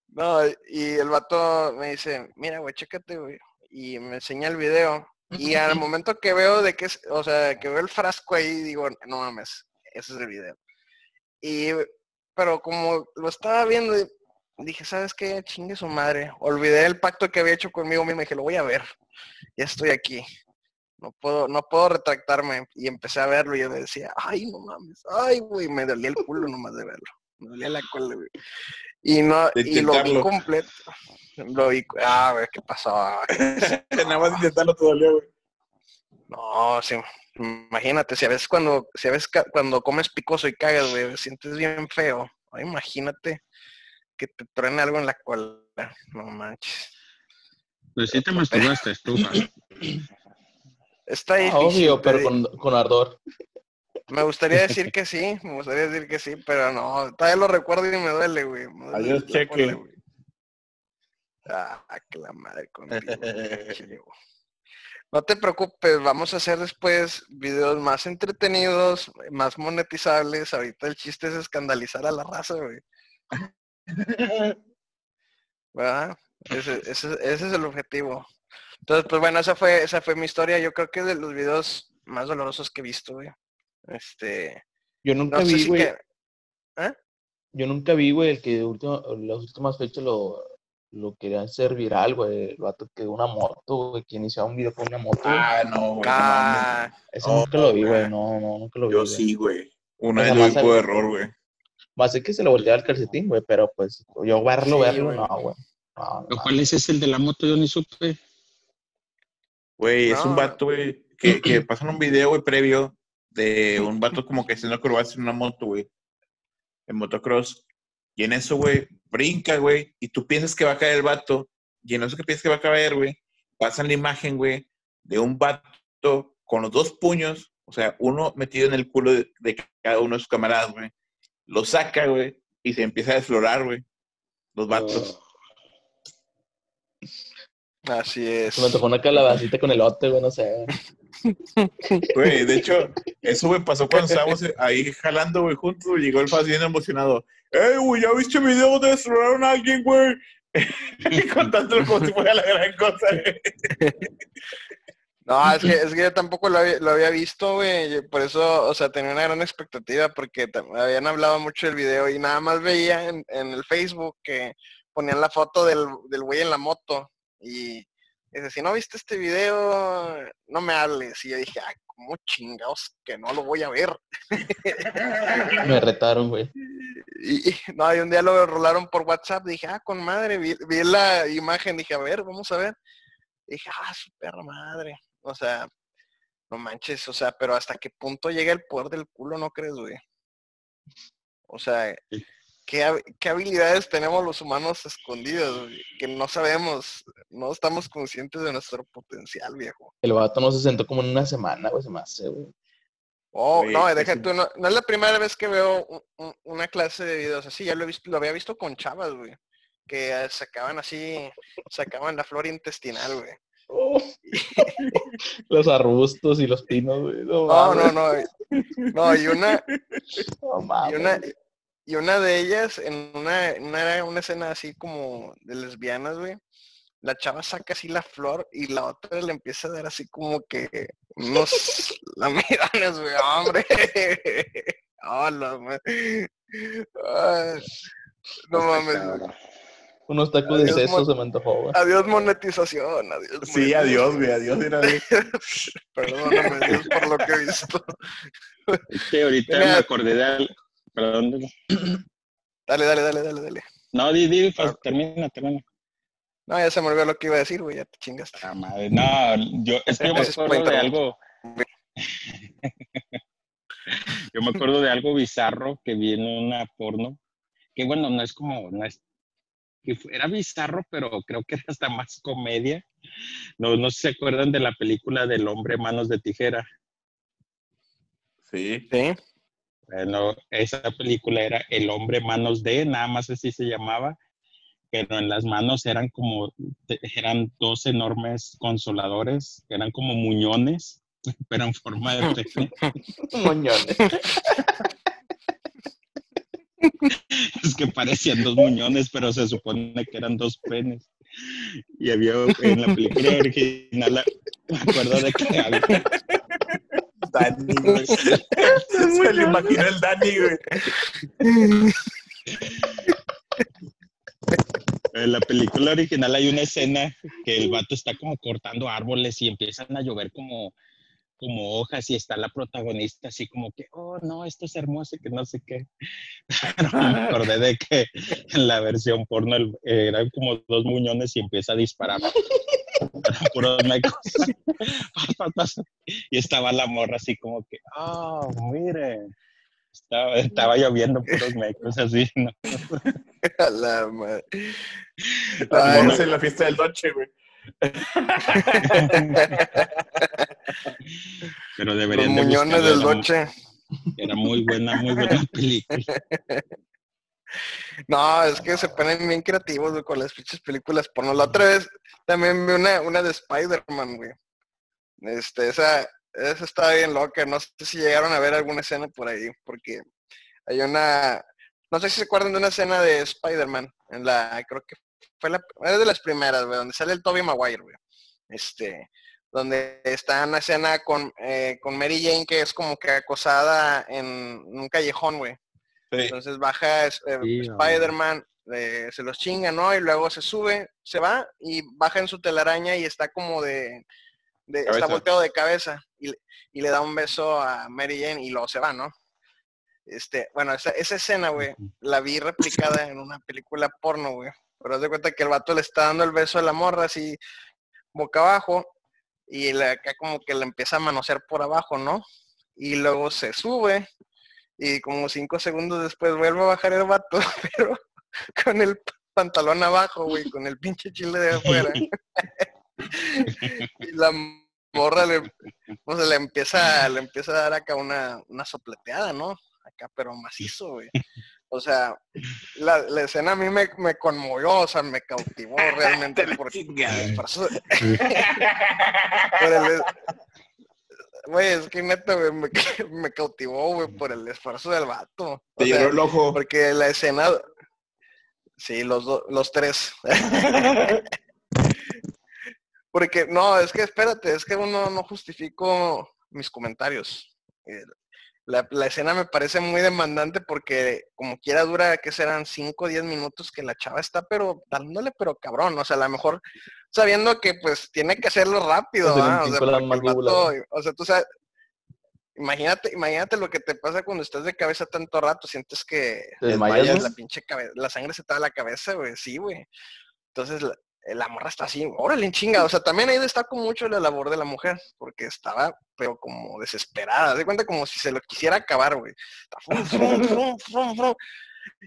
No, y el vato me dice, mira, güey, chécate, güey. Y me enseña el video. Y al momento que veo de que es, o sea, que veo el frasco ahí, digo, no mames, ese es el video. Y, pero como lo estaba viendo, dije, ¿sabes qué? Chingue su madre. Olvidé el pacto que había hecho conmigo mismo y dije, lo voy a ver. Ya estoy aquí. No puedo, no puedo retractarme. Y empecé a verlo y yo me decía, ay, no mames, ay, güey, me dolía el culo nomás de verlo. Me dolía la cola, güey. Y no, y lo vi completo. Lo vi, ah, güey, ¿qué pasó? Nada más intentarlo todavía, güey. No, sí, imagínate, si a veces cuando, si a veces cuando comes picoso y cagas, güey, sientes bien feo. Ay, imagínate que te truene algo en la cola. No manches. Pues sí te masturbaste, estufa. Está Ah, difícil. obvio, pero con, con ardor. Me gustaría decir que sí, me gustaría decir que sí, pero no, todavía lo recuerdo y me duele, güey. me duele Adiós, cheque. güey. Ah, que la madre contigo. No te preocupes, vamos a hacer después videos más entretenidos, más monetizables. Ahorita el chiste es escandalizar a la raza, güey. ¿Verdad? Ese, ese- ese es el objetivo. Entonces, pues bueno, esa fue, esa fue mi historia. Yo creo que es de los videos más dolorosos que he visto, güey. Este, Yo nunca no vi, si güey. que... ¿Eh? yo nunca vi, güey, el que último, las últimas fechas lo, lo querían hacer viral, güey. El vato que una moto, güey, que iniciaba un video con una moto. Ah, no, güey. no Ah, no, nunca lo vi, güey. No, no, nunca lo vi. Yo sí, güey. Una O vez por al- error, güey. Va a ser que se le volteaba el calcetín, güey, pero pues yo verlo, Sí, verlo, no, güey. No, no, ¿Cuál es ese el de la moto? Yo ni supe. Güey, es un vato, güey, que, que pasan un video, güey, previo de un vato como que haciendo acrobacias en una moto, güey. En motocross. Y en eso, güey, brinca, güey, y tú piensas que va a caer el vato. Y en eso que piensas que va a caer, güey, pasan la imagen, güey, de un vato con los dos puños, o sea, uno metido en el culo de, de cada uno de sus camaradas, güey. Lo saca, güey, y se empieza a desflorar, güey. Los vatos. así es. Se me tocó una calabacita con elote, güey, no sé. Güey, de hecho, eso, güey, pasó cuando estábamos ahí jalando, güey, juntos, llegó el Faz bien emocionado. ¡Ey, güey, ya viste el video donde desfloraron a alguien, güey! Y contándolo como si fuera la gran cosa, güey. No, es que, es que yo tampoco lo había, lo había visto, güey. Por eso, o sea, tenía una gran expectativa porque habían hablado mucho del video y nada más veía en, en el Facebook que ponían la foto del, del güey en la moto y dice, si no viste este video, no me hables. Y yo dije, ay, ¿cómo chingados que no lo voy a ver? Me retaron, güey. Y, y- no, y un día lo rolaron por WhatsApp, dije, ah, con madre, vi, vi la imagen, dije, a ver, vamos a ver. Dije, ah, su perra madre. O sea, no manches, o sea, pero hasta qué punto llega el poder del culo, ¿no crees, güey? O sea, Sí. ¿qué, qué habilidades tenemos los humanos escondidas, güey? Que no sabemos, no estamos conscientes de nuestro potencial, viejo. El vato no se sentó como en una semana, güey, se me hace, güey. Oh, no, deja tú, no, no es la primera vez que veo un- un- una clase de videos así, ya lo he visto, lo había visto con chavas, güey, que eh, sacaban así, sacaban la flora intestinal, güey. Los arbustos y los pinos, güey. No, No, mames, no, no, no, y una, no y mames. una, y una de ellas, en una, una, una escena así como de lesbianas, güey, la chava saca así la flor y la otra le empieza a dar así como que unos lamidones, güey, hombre. Hola, no mames. Unos tacos de Adiós, seso mon- se me antojó, güey. Adiós monetización, adiós. Sí, adiós, güey, adiós, mira. Perdóname, Dios, por lo que he visto. Es que ahorita Mira. me acordé de algo. Perdón. Dale, dale, dale, dale, dale. No, di, di, fa- Ah. termina, termina. No, ya se me olvidó lo que iba a decir, güey, ya te chingaste. Ah, madre. No, yo, es que yo me acuerdo de algo. yo me acuerdo de algo bizarro que vi en una porno. Que bueno, no es como, no es, que era bizarro, pero creo que era hasta más comedia. No, no sé si se acuerdan de la película del hombre manos de tijera. Sí. Sí. Bueno, esa película era El hombre manos de, nada más así se llamaba, pero en las manos eran como, eran dos enormes consoladores, eran como muñones, pero en forma de pene. Moñones. Que parecían dos muñones, pero se supone que eran dos penes. Y había en la película original, me acuerdo de que había, Dani, güey. Se le imaginó el Dani, güey. En la película original hay una escena que el vato está como cortando árboles y empiezan a llover como, como hojas y está la protagonista así como que, oh no, esto es hermoso y que no sé qué. Pero me acordé de que en la versión porno el- eran como dos muñones y empieza a disparar. Eran puros mecos. y estaba la morra así como que, oh, mire. Estaba, estaba lloviendo puros mecos así, ¿no? A la madre. Monas en la fiesta del noche, güey. Pero Los deberían de muñones buscarla, del noche. Era muy buena, muy buena película. No, es que se ponen bien creativos güey, con las pinches películas porno. La otra vez también vi una, una de Spider-Man, güey. Este, esa, esa estaba bien loca. No sé si llegaron a ver alguna escena por ahí, porque hay una, no sé si se acuerdan de una escena de Spider-Man, en la, creo que fue la, es de las primeras, güey, donde sale el Tobey Maguire, güey. Este, donde está una escena con, eh, con Mary Jane que es como que acosada en un callejón, güey. Entonces baja eh, Sí, Spider-Man, eh, se los chinga, ¿no? Y luego se sube, se va y baja en su telaraña y está como de... de- está volteado de cabeza y, le- y le da un beso a Mary Jane y luego se va, ¿no? Este, bueno, esa, esa escena, güey, la vi replicada en una película porno, güey. Pero haz de cuenta que el vato le está dando el beso a la morra así, boca abajo, y acá como que le empieza a manosear por abajo, ¿no? Y luego se sube, y como cinco segundos después vuelve a bajar el vato, pero con el pantalón abajo, güey, con el pinche chile de afuera. y la morra le, pues, le empieza, le empieza a dar acá una, una sopleteada, ¿no? Acá, pero macizo, güey. O sea, la, la escena a mí me, me conmovió, o sea, me cautivó realmente esfuerzo- por el- Güey, es que neta, güey, me, me cautivó, güey, por el esfuerzo del vato. O Te sea, llenó el ojo. porque la escena... Sí, los, do- los tres. Porque, no, es que espérate, es que uno no justifico mis comentarios. La, la escena me parece muy demandante porque como quiera dura, que serán 5 o 10 minutos que la chava está, pero dándole, pero cabrón, o sea, a lo mejor sabiendo que pues tiene que hacerlo rápido, ¿ah? o sea, o sea, tú sabes, imagínate, imagínate lo que te pasa cuando estás de cabeza tanto rato, sientes que la pinche cabeza, la sangre se te va a la cabeza, güey, sí, güey. Entonces la, la morra está así, órale, en chinga. O sea, también ahí destaco mucho la labor de la mujer, porque estaba, pero como desesperada. De cuenta como si se lo quisiera acabar, güey.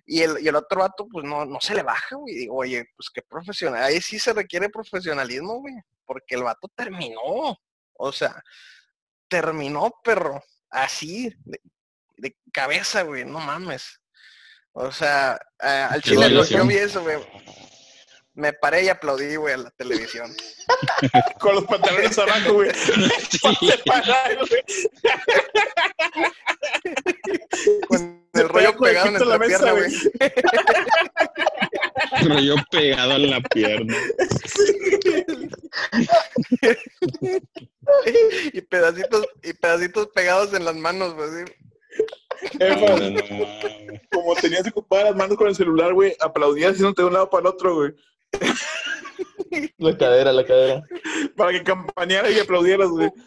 Y el, y el otro vato, pues no, no se le baja, güey. Digo, oye, pues qué profesional. Ahí sí se requiere profesionalismo, güey. Porque el vato terminó. O sea, terminó, perro. Así, de, de cabeza, güey. No mames. O sea, al chile yo vi eso, güey. Me paré y aplaudí, güey, a la televisión. Con los pantalones abajo, güey. Con el rollo pegado en la pierna, güey. rollo pegado en la pierna. y pedacitos, y pedacitos pegados en las manos, güey. No, no como tenías ocupadas las manos con el celular, güey, aplaudías haciéndote de un lado para el otro, güey. La cadera, la cadera. Para que campaneara y aplaudieras, güey.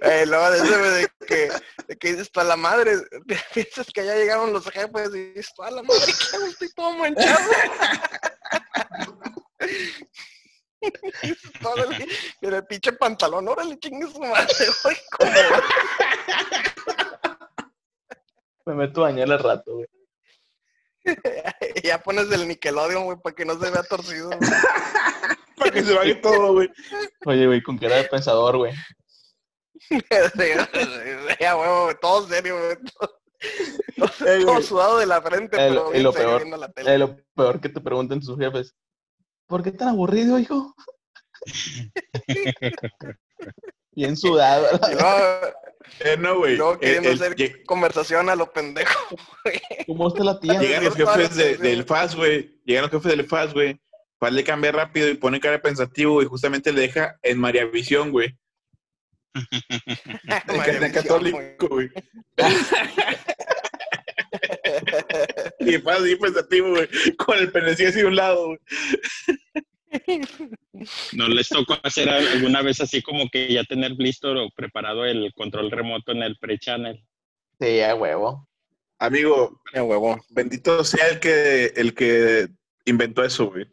Eh, luego de eso, de que, de que dices, para la madre, piensas que ya llegaron los jefes y dices, para la madre, ¿qué hago? Estoy todo manchado. Todo el, en el pinche pantalón, órale, chingue su madre, güey, ¿cómo? Me meto a bañar al rato, güey. Ya pones el Nickelodeon, güey, para que no se vea torcido. güey. Para que se vaya todo, güey. Oye, güey, con cara de pensador, güey. ya, güey, todo serio, güey. Todo, todo sudado de la frente, El- pero y lo peor, viendo la tele. Eh, lo peor que te pregunten sus jefes. ¿Por qué tan aburrido, hijo? Bien sudado. Luego, Eh, no, güey. Eh, queriendo el- hacer conversación a lo pendejo. güey. ¿Cómo está la tía? Llegan los jefes de- del FAS, güey. Llegan los jefes del FAS, güey. FAS le cambia rápido y pone cara de pensativo y justamente le deja en María Visión, güey. En María canal Visión, católico, güey. Y FAS bien pensativo, güey. Con el penecillo así de un lado, güey. ¿No les tocó hacer alguna vez así como que ya tener listo o preparado el control remoto en el pre-channel? Sí, a huevo. Amigo, Eh, huevo. bendito sea el que, el que inventó eso, güey.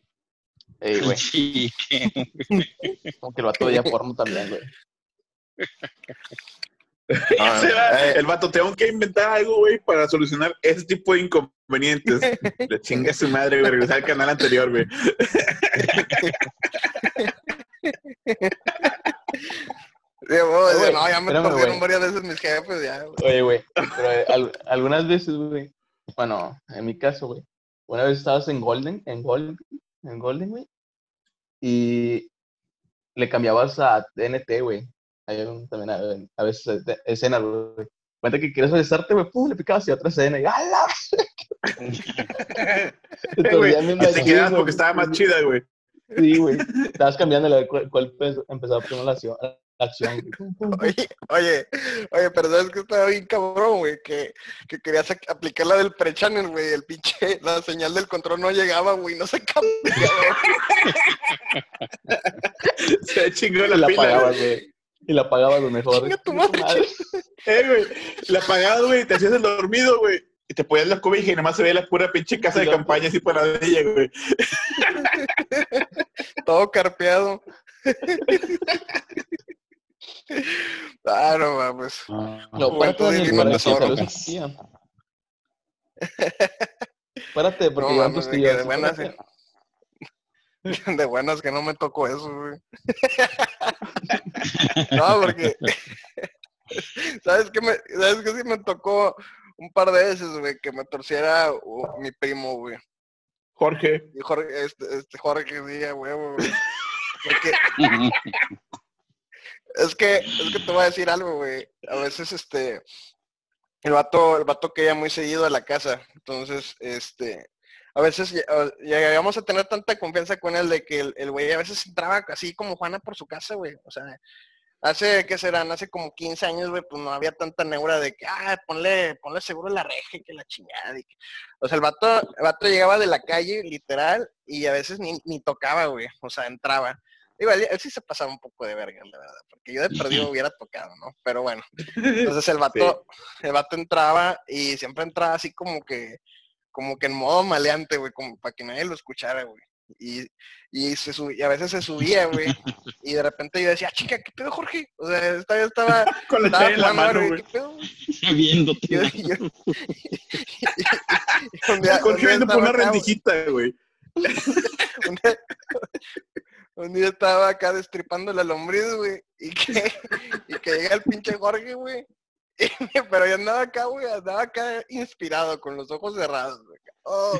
Ey, güey. Sí, que- Como que veía porno también, güey. Ah, Se va, eh. el vato, tengo que inventar algo, güey, para solucionar ese tipo de inconvenientes. Le chinga a su madre, güey, regresar al canal anterior, güey. Sí, güey, no, ya me güey. varias veces mis jefes, ya. güey. Oye, güey, pero eh, al- algunas veces, güey, bueno, en mi caso, güey, una vez estabas en Golden, en Golden, en Golden, güey, y le cambiabas a TNT, güey. Hay un- también a, a veces escenas, güey. Cuenta que quieres besarte, güey, pum, le picabas y otra escena, y ¡ala! Eh, y te quedabas porque estaba más chida, güey. Sí, güey. Estabas cambiando la cuál, cuál pe- empezaba primero la acción, la acción. Oye, oye, oye, pero sabes que estaba bien cabrón, güey, que, que querías aplicar la del pre-channel, güey, el pinche, la señal del control no llegaba, güey, no se cambiaba. Se chingó la, la pila. güey. Y la apagabas, güey, mejor. Chinga tu madre. Eh, güey. La apagabas, güey, te hacías el dormido, güey. Y te ponías la cobija y nomás se veía la pura pinche casa de Y campaña así para ella, güey. Todo carpeado. ah, no mames. Ah, No, y Daniel, para que. Espérate, porque No, mames, tus tías. De buenas que no me tocó eso, güey. no, porque. ¿Sabes qué me, ¿Sabes qué sí me tocó un par de veces, güey? Que me torciera uh, mi primo, güey. Jorge. Y Jorge, este, este Jorge, sí, güey. Porque es que, es que te voy a decir algo, güey. A veces, este, el vato, el vato que ya muy seguido a la casa. Entonces, este, a veces llegamos a tener tanta confianza con él de que el, güey a veces entraba así como Juana por su casa, güey. O sea, hace, ¿qué serán? Hace como 15 años, güey, pues no había tanta neura de que, ah, ponle, ponle seguro la reja y que la chingada. y que- O sea, el vato, el vato llegaba de la calle, literal, y a veces ni, ni tocaba, güey. O sea, entraba. Digo, él, él sí se pasaba un poco de verga, la verdad, porque yo de perdido hubiera tocado, ¿no? Pero bueno. Entonces el vato, el vato entraba y siempre entraba así como que, como que en modo maleante, güey, como para que nadie lo escuchara, güey. Y, y, se sub- y a veces se subía, güey. Y de repente yo decía, "Ah, chica, ¿qué pedo, Jorge? O sea, esta vez estaba, Con la estaba la mano, güey. ¿qué pedo? Viéndote. Yo- yo- Jorge por una rendijita, güey. un día, un día estaba acá destripando la lombriz, güey, y que, y que llega el pinche Jorge, güey. Pero yo andaba acá, güey, andaba acá inspirado, con los ojos cerrados. Oh,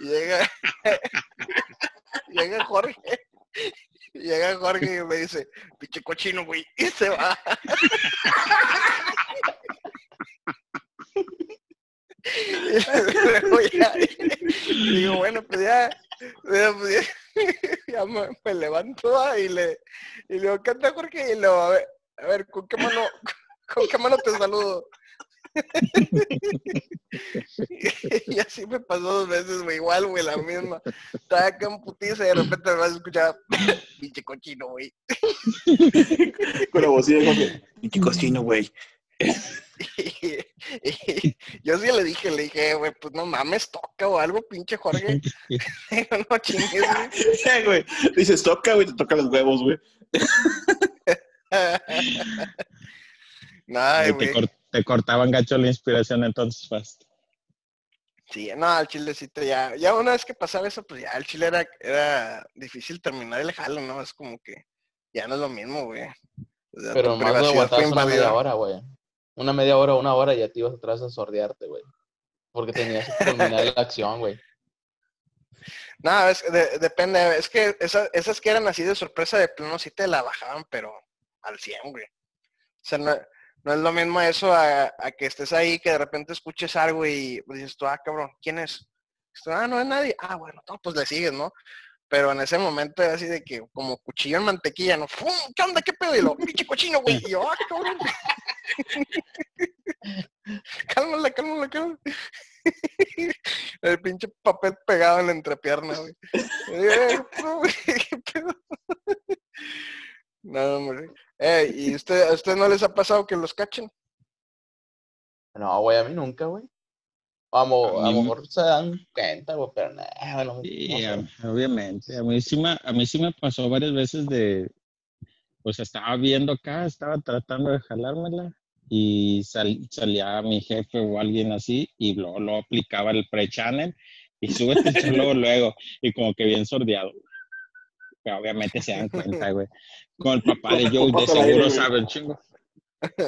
llega, llega Jorge, llega Jorge y me dice, pinche cochino, güey, y se va. Y ya, y digo, bueno, pues ya, pues ya, ya me, me levanto y le, y le digo, ¿qué Jorge? Y digo, a ver, a ver, ¿con qué mano, con qué mano te saludo? y así me pasó dos veces, güey, igual, güey, la misma. Estaba acá en putiza y de repente me vas a escuchar, pinche cochino, güey. Con la bocina. Pinche cochino, güey. Y, y yo sí le dije, le dije, güey, pues no mames, toca o algo, pinche Jorge. no chingues, güey. Güey. Dices, toca, güey, te toca los huevos, güey. Ay, te, güey. cor- te cortaban gacho la inspiración entonces, Fast. Sí, no, el chilecito ya, ya una vez que pasaba eso, pues ya el chile era, era difícil terminar el jalo, ¿no? Es como que ya no es lo mismo, güey. O sea, Pero más lo aguantabas una media hora, güey. Una media hora, una hora y ya te ibas atrás a sordearte, güey. Porque tenías que terminar la acción, güey. No, es, de- depende, es que esas, esas que eran así de sorpresa de plano sí te la bajaban, pero al 100, güey. O sea, no, no es lo mismo eso a, a que estés ahí, que de repente escuches algo y dices tú, ah, cabrón, ¿quién es? Ah, no es nadie. Ah, bueno, no, pues le sigues, ¿no? Pero en ese momento era así de que como cuchillo en mantequilla, ¿no? ¡Fum! ¿Qué onda? ¿Qué pedo? Y lo, pinche cochino, güey. Y yo, ah, cabrón. cálmala, cálmala, cálmala. El pinche papel pegado en la entrepierna, güey. Eh, ¿qué pedo? No, hombre. Eh, ¿y usted, a usted no les ha pasado que los cachen? No, güey, a mí nunca, güey. A, mo- A a lo mejor se dan cuenta, güey, pero nada, no, Sí, no sé. a- obviamente. A mí, sí me, a mí sí me pasó varias veces de, pues estaba viendo acá, estaba tratando de jalármela y sal- salía mi jefe o alguien así y luego lo aplicaba el pre-channel y súbete el luego, luego y como que bien sordeado. Obviamente se dan cuenta, güey. Con el papá de Joe de seguro sabe un chingo.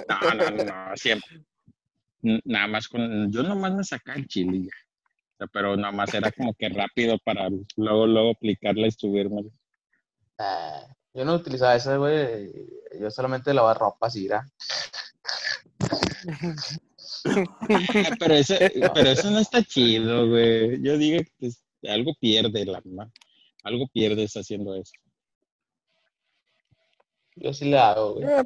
No, no, no, siempre. Nada más con, yo nomás me sacaba el chile ya. O sea, pero nada más era como que rápido para luego, luego aplicarla y subirme. Ah, yo no utilizaba esa, güey. Yo solamente lavaba ropa así, ¿verdad? pero, ese, pero eso no está chido, güey. Yo digo que es- algo pierde la ma- algo pierdes haciendo eso. Yo sí le hago, güey. Ah,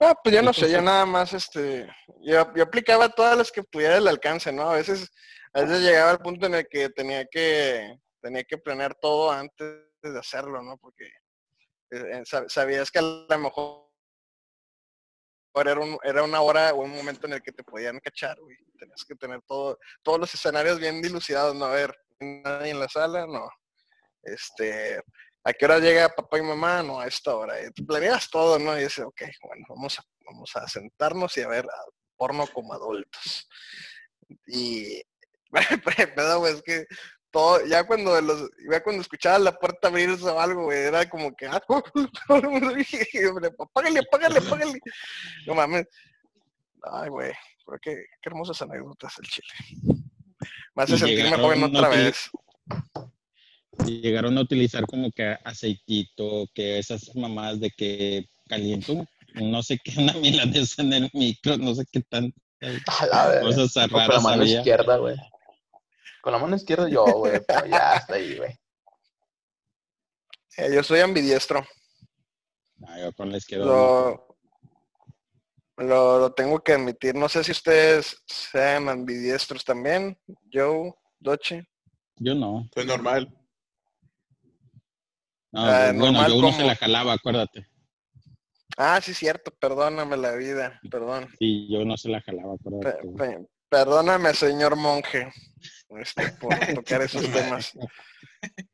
ah, pues yo no sé, yo nada más, este, yo, yo aplicaba todas las que pudiera al alcance, ¿no? A veces, a veces llegaba al punto en el que tenía que, tenía que planear todo antes de hacerlo, ¿no? Porque eh, sab- sabías que a lo mejor era, un- era una hora o un momento en el que te podían cachar, güey. Tenías que tener todo, todos los escenarios bien dilucidados, ¿no? A ver, nadie en la sala, no. Este, ¿a qué hora llega papá y mamá? No, a esta hora. Y planeas todo, ¿no? Y dices, ok, bueno, vamos a, vamos a sentarnos y a ver a- porno como adultos. Y, pero, es que todo, ya cuando los, ya cuando escuchaba la puerta abrirse o algo, güey, era como que, ah, apágale, apágale, apágale. No mames. Ay, güey, pero qué, qué hermosas anécdotas el chile. Me hace sentirme joven otra vez. Y llegaron a utilizar como que aceitito, que esas mamadas de que caliento, no sé qué, una milanesa en el micro, no sé qué tan A la verga. cosas No, Con la raras mano izquierda, güey. Con la mano izquierda yo, güey. Pero ya está ahí, güey. Eh, yo soy ambidiestro. Ah, yo con la izquierda. no. Lo, lo, lo tengo que admitir. No sé si ustedes sean ambidiestros también. Joe, Doche. Yo no. Fue normal. No, Ah, bueno, normal yo uno se la jalaba, acuérdate. Ah, sí, cierto. Perdóname la vida. Perdón. Sí, yo no se la jalaba, Pe- acuérdate. pe- perdóname, señor monje, este, por tocar esos temas.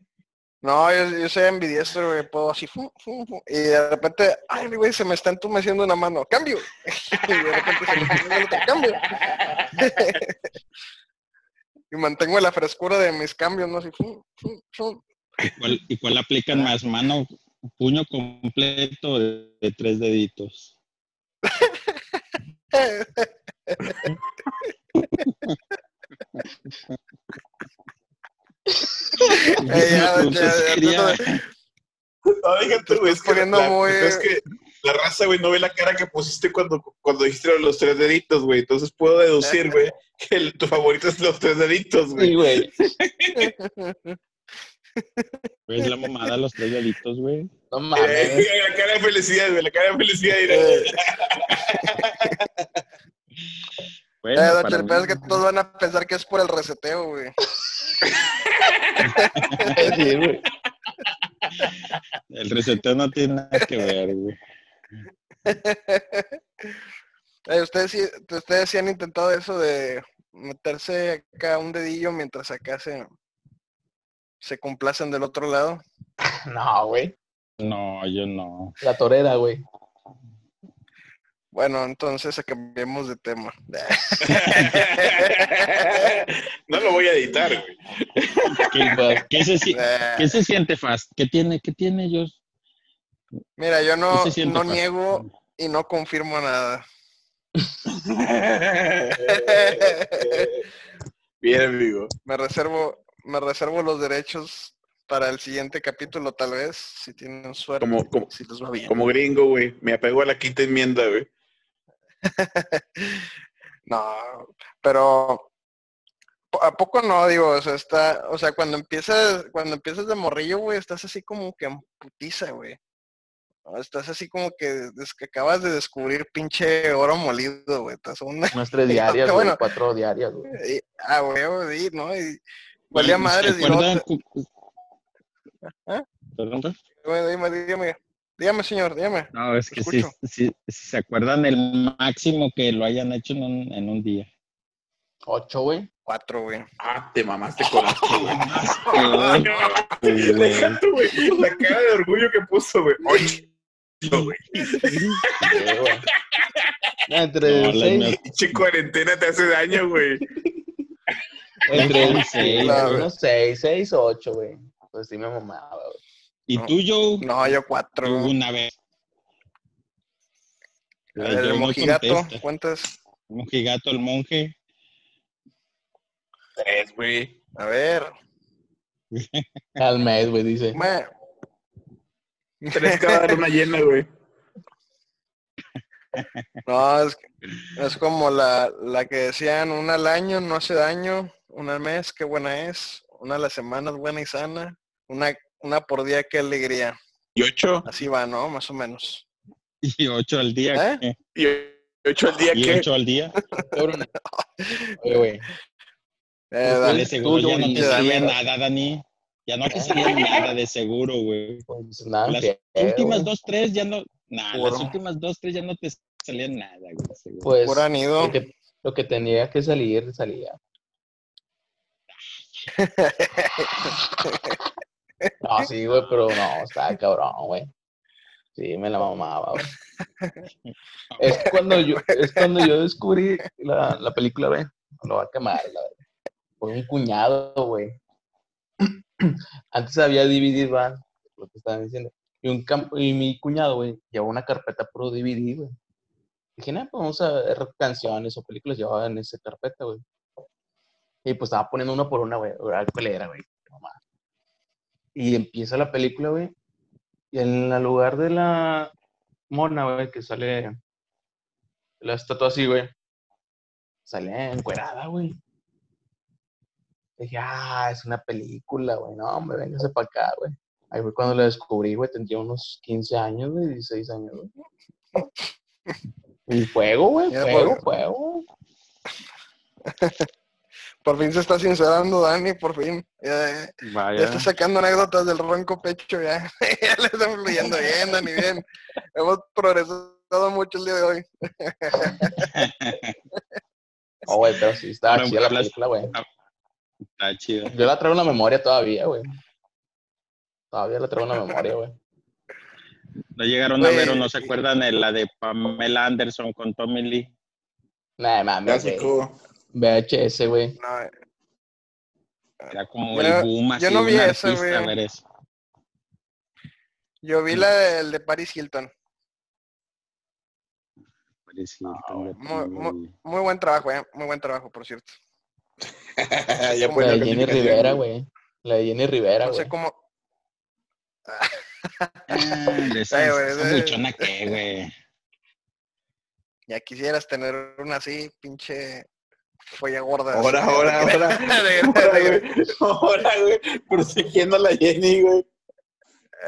No, yo, yo soy ambidiestro, güey, puedo así, y de repente, ay, güey, se me está entumeciendo una mano, cambio. y de repente se me el otro, cambio. y mantengo la frescura de mis cambios, ¿no? Así, fu, fu, fu. ¿Y cuál, y cuál aplican más? ¿Mano, puño completo de, de tres deditos? Eh, ya, ya, ya, quería- No, güey. Es que, poniendo la, muy- es que la raza, güey, no ve la cara que pusiste cuando, cuando dijiste los tres deditos, güey. Entonces puedo deducir, güey, que el- tu favorito es los tres deditos, güey. Sí, güey. Güey, es la mamada los tres deditos, güey. No Eh, mames. la cara de felicidad, güey, la cara de felicidad. Bueno, eh, para el mí- es que todos van a pensar que es por el reseteo, güey. Sí, güey. El reseteo no tiene nada que ver, güey. Eh, ¿ustedes, sí, ustedes sí han intentado eso de meterse acá un dedillo mientras acá se, se complacen del otro lado. No, güey. No, yo no. La torera, güey. Bueno, entonces cambiemos de tema. no lo voy a editar, güey. ¿Qué, qué se, si- Eh, qué se siente Fast? ¿Qué tiene? ¿Qué tiene ellos? Mira, yo no, ¿Qué se siente no Fast? niego y no confirmo nada. Bien, amigo. me reservo, me reservo los derechos para el siguiente capítulo, tal vez, si tienen suerte, Como, como, si les va bien. como gringo, güey. Me apego a la quinta enmienda, güey. No, pero a poco no, digo, o sea, está, o sea, cuando empiezas, cuando empiezas de morrillo, güey, estás así como que en putiza, güey. ¿no? Estás así como que desde que acabas de descubrir pinche oro molido, güey. Estás una, Unas tres diarias, güey. Bueno. Cuatro diarias, güey. ah, güey, sí, ¿no? Y valía ¿Se madres y luego acuerdan te- dígame, dígame, señor, dígame. No, es que si, si, si se acuerdan el máximo que lo hayan hecho en un, en un día. Ocho, güey. Cuatro, güey. Ah, te mamaste con güey. Deja tú, güey. La cara de orgullo que puso, güey. Güey. Entre No, seis, Pinche cuarentena te hace daño, güey. entre seis, güey. unos seis, seis, ocho, güey. Pues sí me mamaba, güey. ¿Y No. tú, Joe? No, yo cuatro. Una vez. Ay, el no mojigato, contesta. ¿cuántas? Mojigato, el monje. Tres, güey. A ver, Al mes, güey, dice. me- Tres cada luna llena, güey. No, es, es como la, la que decían, una al año no hace daño, una al mes, qué buena es, una a la semana es buena y sana, una, una por día, qué alegría. ¿Y ocho? Así va, ¿no? Más o menos. Y ocho al día. ¿Eh? ¿Y ocho al día Y qué? ocho al día. Oye, güey. Eh, Pues, dale. De seguro ya no te salía nada, Dani. Ya no te salía nada de seguro, güey. Pues nada, Las últimas dos, tres ya no. Nah, Puro. las últimas dos, tres ya no te salían nada, güey. seguro. Pues Pura nido. lo que, lo que tenía que salir, salía. No, sí, güey, pero no, está cabrón, güey. Sí, me la mamaba, güey. Es cuando yo, es cuando yo descubrí la, la película, güey. Lo va a quemar, la verdad. Fue un cuñado, güey. Antes había DVD, van, lo que estaban diciendo. Y, un y mi cuñado, güey, llevaba una carpeta puro DVD, güey. Dije, no, pues vamos a ver canciones o películas, llevaba en esa carpeta, güey. Y pues estaba poniendo una por una, güey. Cuál era, güey. Y empieza la película, güey. Y en el lugar de la mona, güey, que sale la estatua así, güey. Sale encuerada, güey. Dije, ah, es una película, güey. No, hombre, véngase para acá, güey. Ahí fue cuando la descubrí, güey. Tendría unos 15 años, güey, 16 años, güey. Y fuego, güey, fuego, fuego. Por fin se está sincerando, Dani, por fin. Ya, está sacando anécdotas del ronco pecho, ya. ya le está fluyendo bien, Dani, bien. Hemos progresado mucho el día de hoy. Oh, güey, pero sí, estaba Ahora chida la película, güey. Está chido. Yo la traigo en la memoria todavía, güey. Todavía la traigo en la memoria, güey. ¿No llegaron a ver o no se acuerdan de la de Pamela Anderson con Tommy Lee? Nah, mames, güey. VHS, güey. No, eh, Era como Yo el no- boom así yo no de vi artista, güey. eso. yo vi la del de Paris Hilton. Paris Hilton, de muy- buen trabajo, eh. Muy buen trabajo, por cierto. ya La la de Jenny. Rivera, güey. La de Jenny Rivera, No güey. sé cómo. Ah, de esa, güey. Ya quisieras tener una así, pinche folla gorda. Ahora, ahora, ahora. Ahora, güey. Ahora, güey. Protegiendo a la Jenny, güey.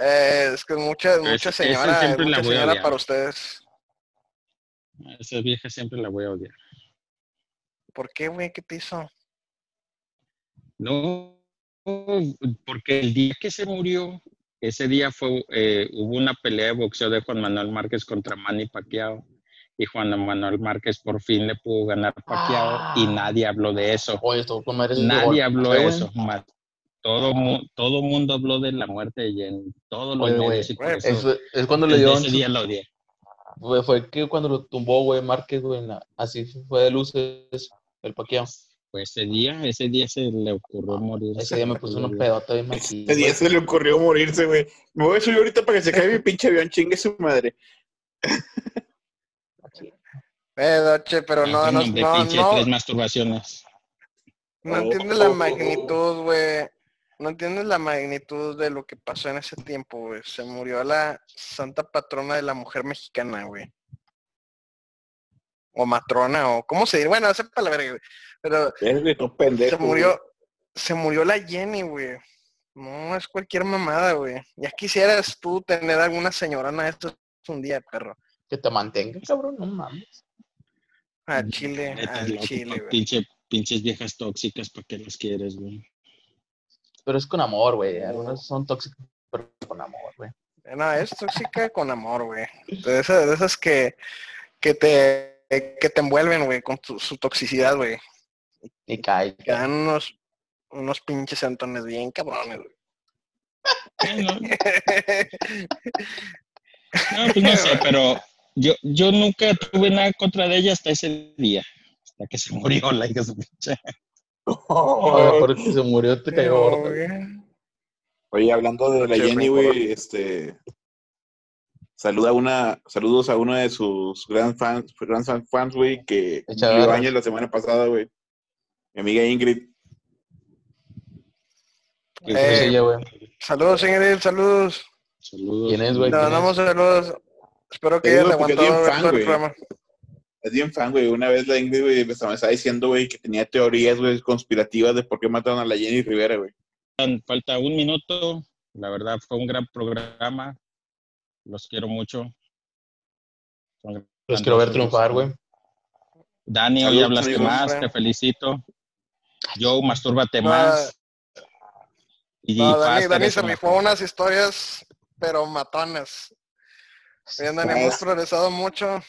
Eh, es que mucha, mucha esa señora, es siempre la mucha voy a señora odiar. para ustedes. A Esa vieja siempre la voy a odiar. ¿Por qué, güey? ¿Qué te hizo? No, porque el día que se murió, ese día fue, eh, hubo una pelea de boxeo de Juan Manuel Márquez contra Manny Pacquiao. Y Juan Manuel Márquez por fin le pudo ganar a Pacquiao y Ah. nadie habló de eso. Oye, estuvo con Nadie habló de eso. ma- Todo, mu- todo mundo habló de la muerte de Jenny. Todos los medios y güey, eso, Eso- es cuando le dio. ese día lo odié. Fue, fue que cuando lo tumbó, güey, Márquez, güey. Así fue de luces el paqueo. Pues ese día, ese día se le ocurrió morir. Ese día me puso una pedota bien Ese día se le ocurrió morirse, güey. Me voy a subir ahorita para que se caiga mi pinche avión, chingue su madre. Eh, Doche, pero no, Ah, no, no, pinche no, tres masturbaciones. no Oh, entiendes oh, la oh, magnitud, güey. No entiendes la magnitud de lo que pasó en ese tiempo, güey. Se murió la santa patrona de la mujer mexicana, güey. O matrona, o cómo se dice. Bueno, sepa la verga, güey. Pero Es de todo pendejo. se murió, se murió la Jenny, güey. No es cualquier mamada, güey. Ya quisieras tú tener alguna señorona de estos un día, perro. Que te mantenga, cabrón, no mames. Al chile, al loco, chile, pinche, pinches viejas tóxicas, ¿para qué las quieres, güey? Pero es con amor, güey. Algunas son tóxicas, pero con amor, güey. No, es tóxica con amor, güey. De esas, de esas que, que te que te envuelven, güey, con tu- su toxicidad, güey. Y cae. Que dan unos, unos pinches antones bien cabrones, güey. Eh, No, no, pues no sé, pero yo, yo nunca tuve nada contra de ella hasta ese día. Hasta que se murió la hija de su pinche. Oye, porque se murió, te cayó gordo. güey, Oye, hablando de la Jenny, güey, este. Saluda a una, saludos a uno de sus gran fans, gran fan- fans, güey, que garras. años la semana pasada, güey. Mi amiga Ingrid. Eh, Sí, ella, güey. Saludos, Ingrid, saludos. Saludos. ¿Quién es, güey? Le ¿quién es? mandamos saludos. Espero que es aguantado fan, todo el güey. programa. Es bien fan, güey. Una vez la Ingrid, güey, me estaba diciendo, güey, que tenía teorías, güey, conspirativas de por qué mataron a la Jenny Rivera, güey. Falta un minuto. La verdad fue un gran programa. Los quiero mucho. Son Los quiero ver triunfar, güey. Dani, hoy hablaste amigos. más, te felicito. Joe, mastúrbate No, más. Y No, Dani, Dani se rifó unas historias, pero matonas. Bien, Dani, hemos Faz, progresado mucho.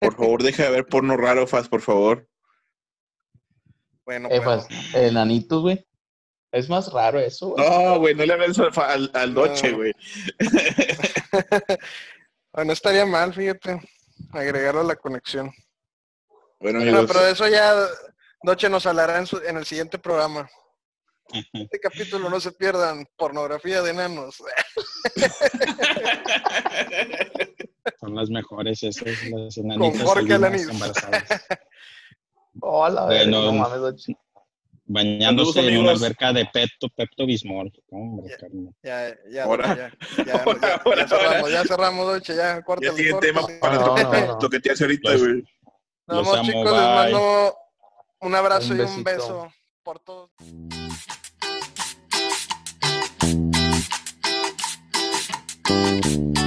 por favor, deja de ver porno raro, Faz, por favor. Bueno, Eh, pues, pues, enanitos, güey. Es más raro eso, güey. No, güey, no le hables al, al, al Doche, No. güey. no estaría mal, fíjate, agregarlo a la conexión. Bueno, No, amigos, pero de eso ya Noche nos hablará en, su- en el siguiente programa. Este capítulo no se pierdan, pornografía de enanos. Son las mejores esas, las enanitas Jorge salinas Alanis. embarazadas. Hola, Bueno, no mames, Dochi. Bañándose en una alberca de Pepto, Pepto Bismol. Hombre, Ya. Ya, ya, Ahora. ya, ya, ya, ya cerramos, ya cerramos, Noche, ya, ya sigue el tema para No, toque- no, no. toquetearse ahorita, güey. Nos vemos, chicos, les mando un abrazo Un y un beso por todos. Música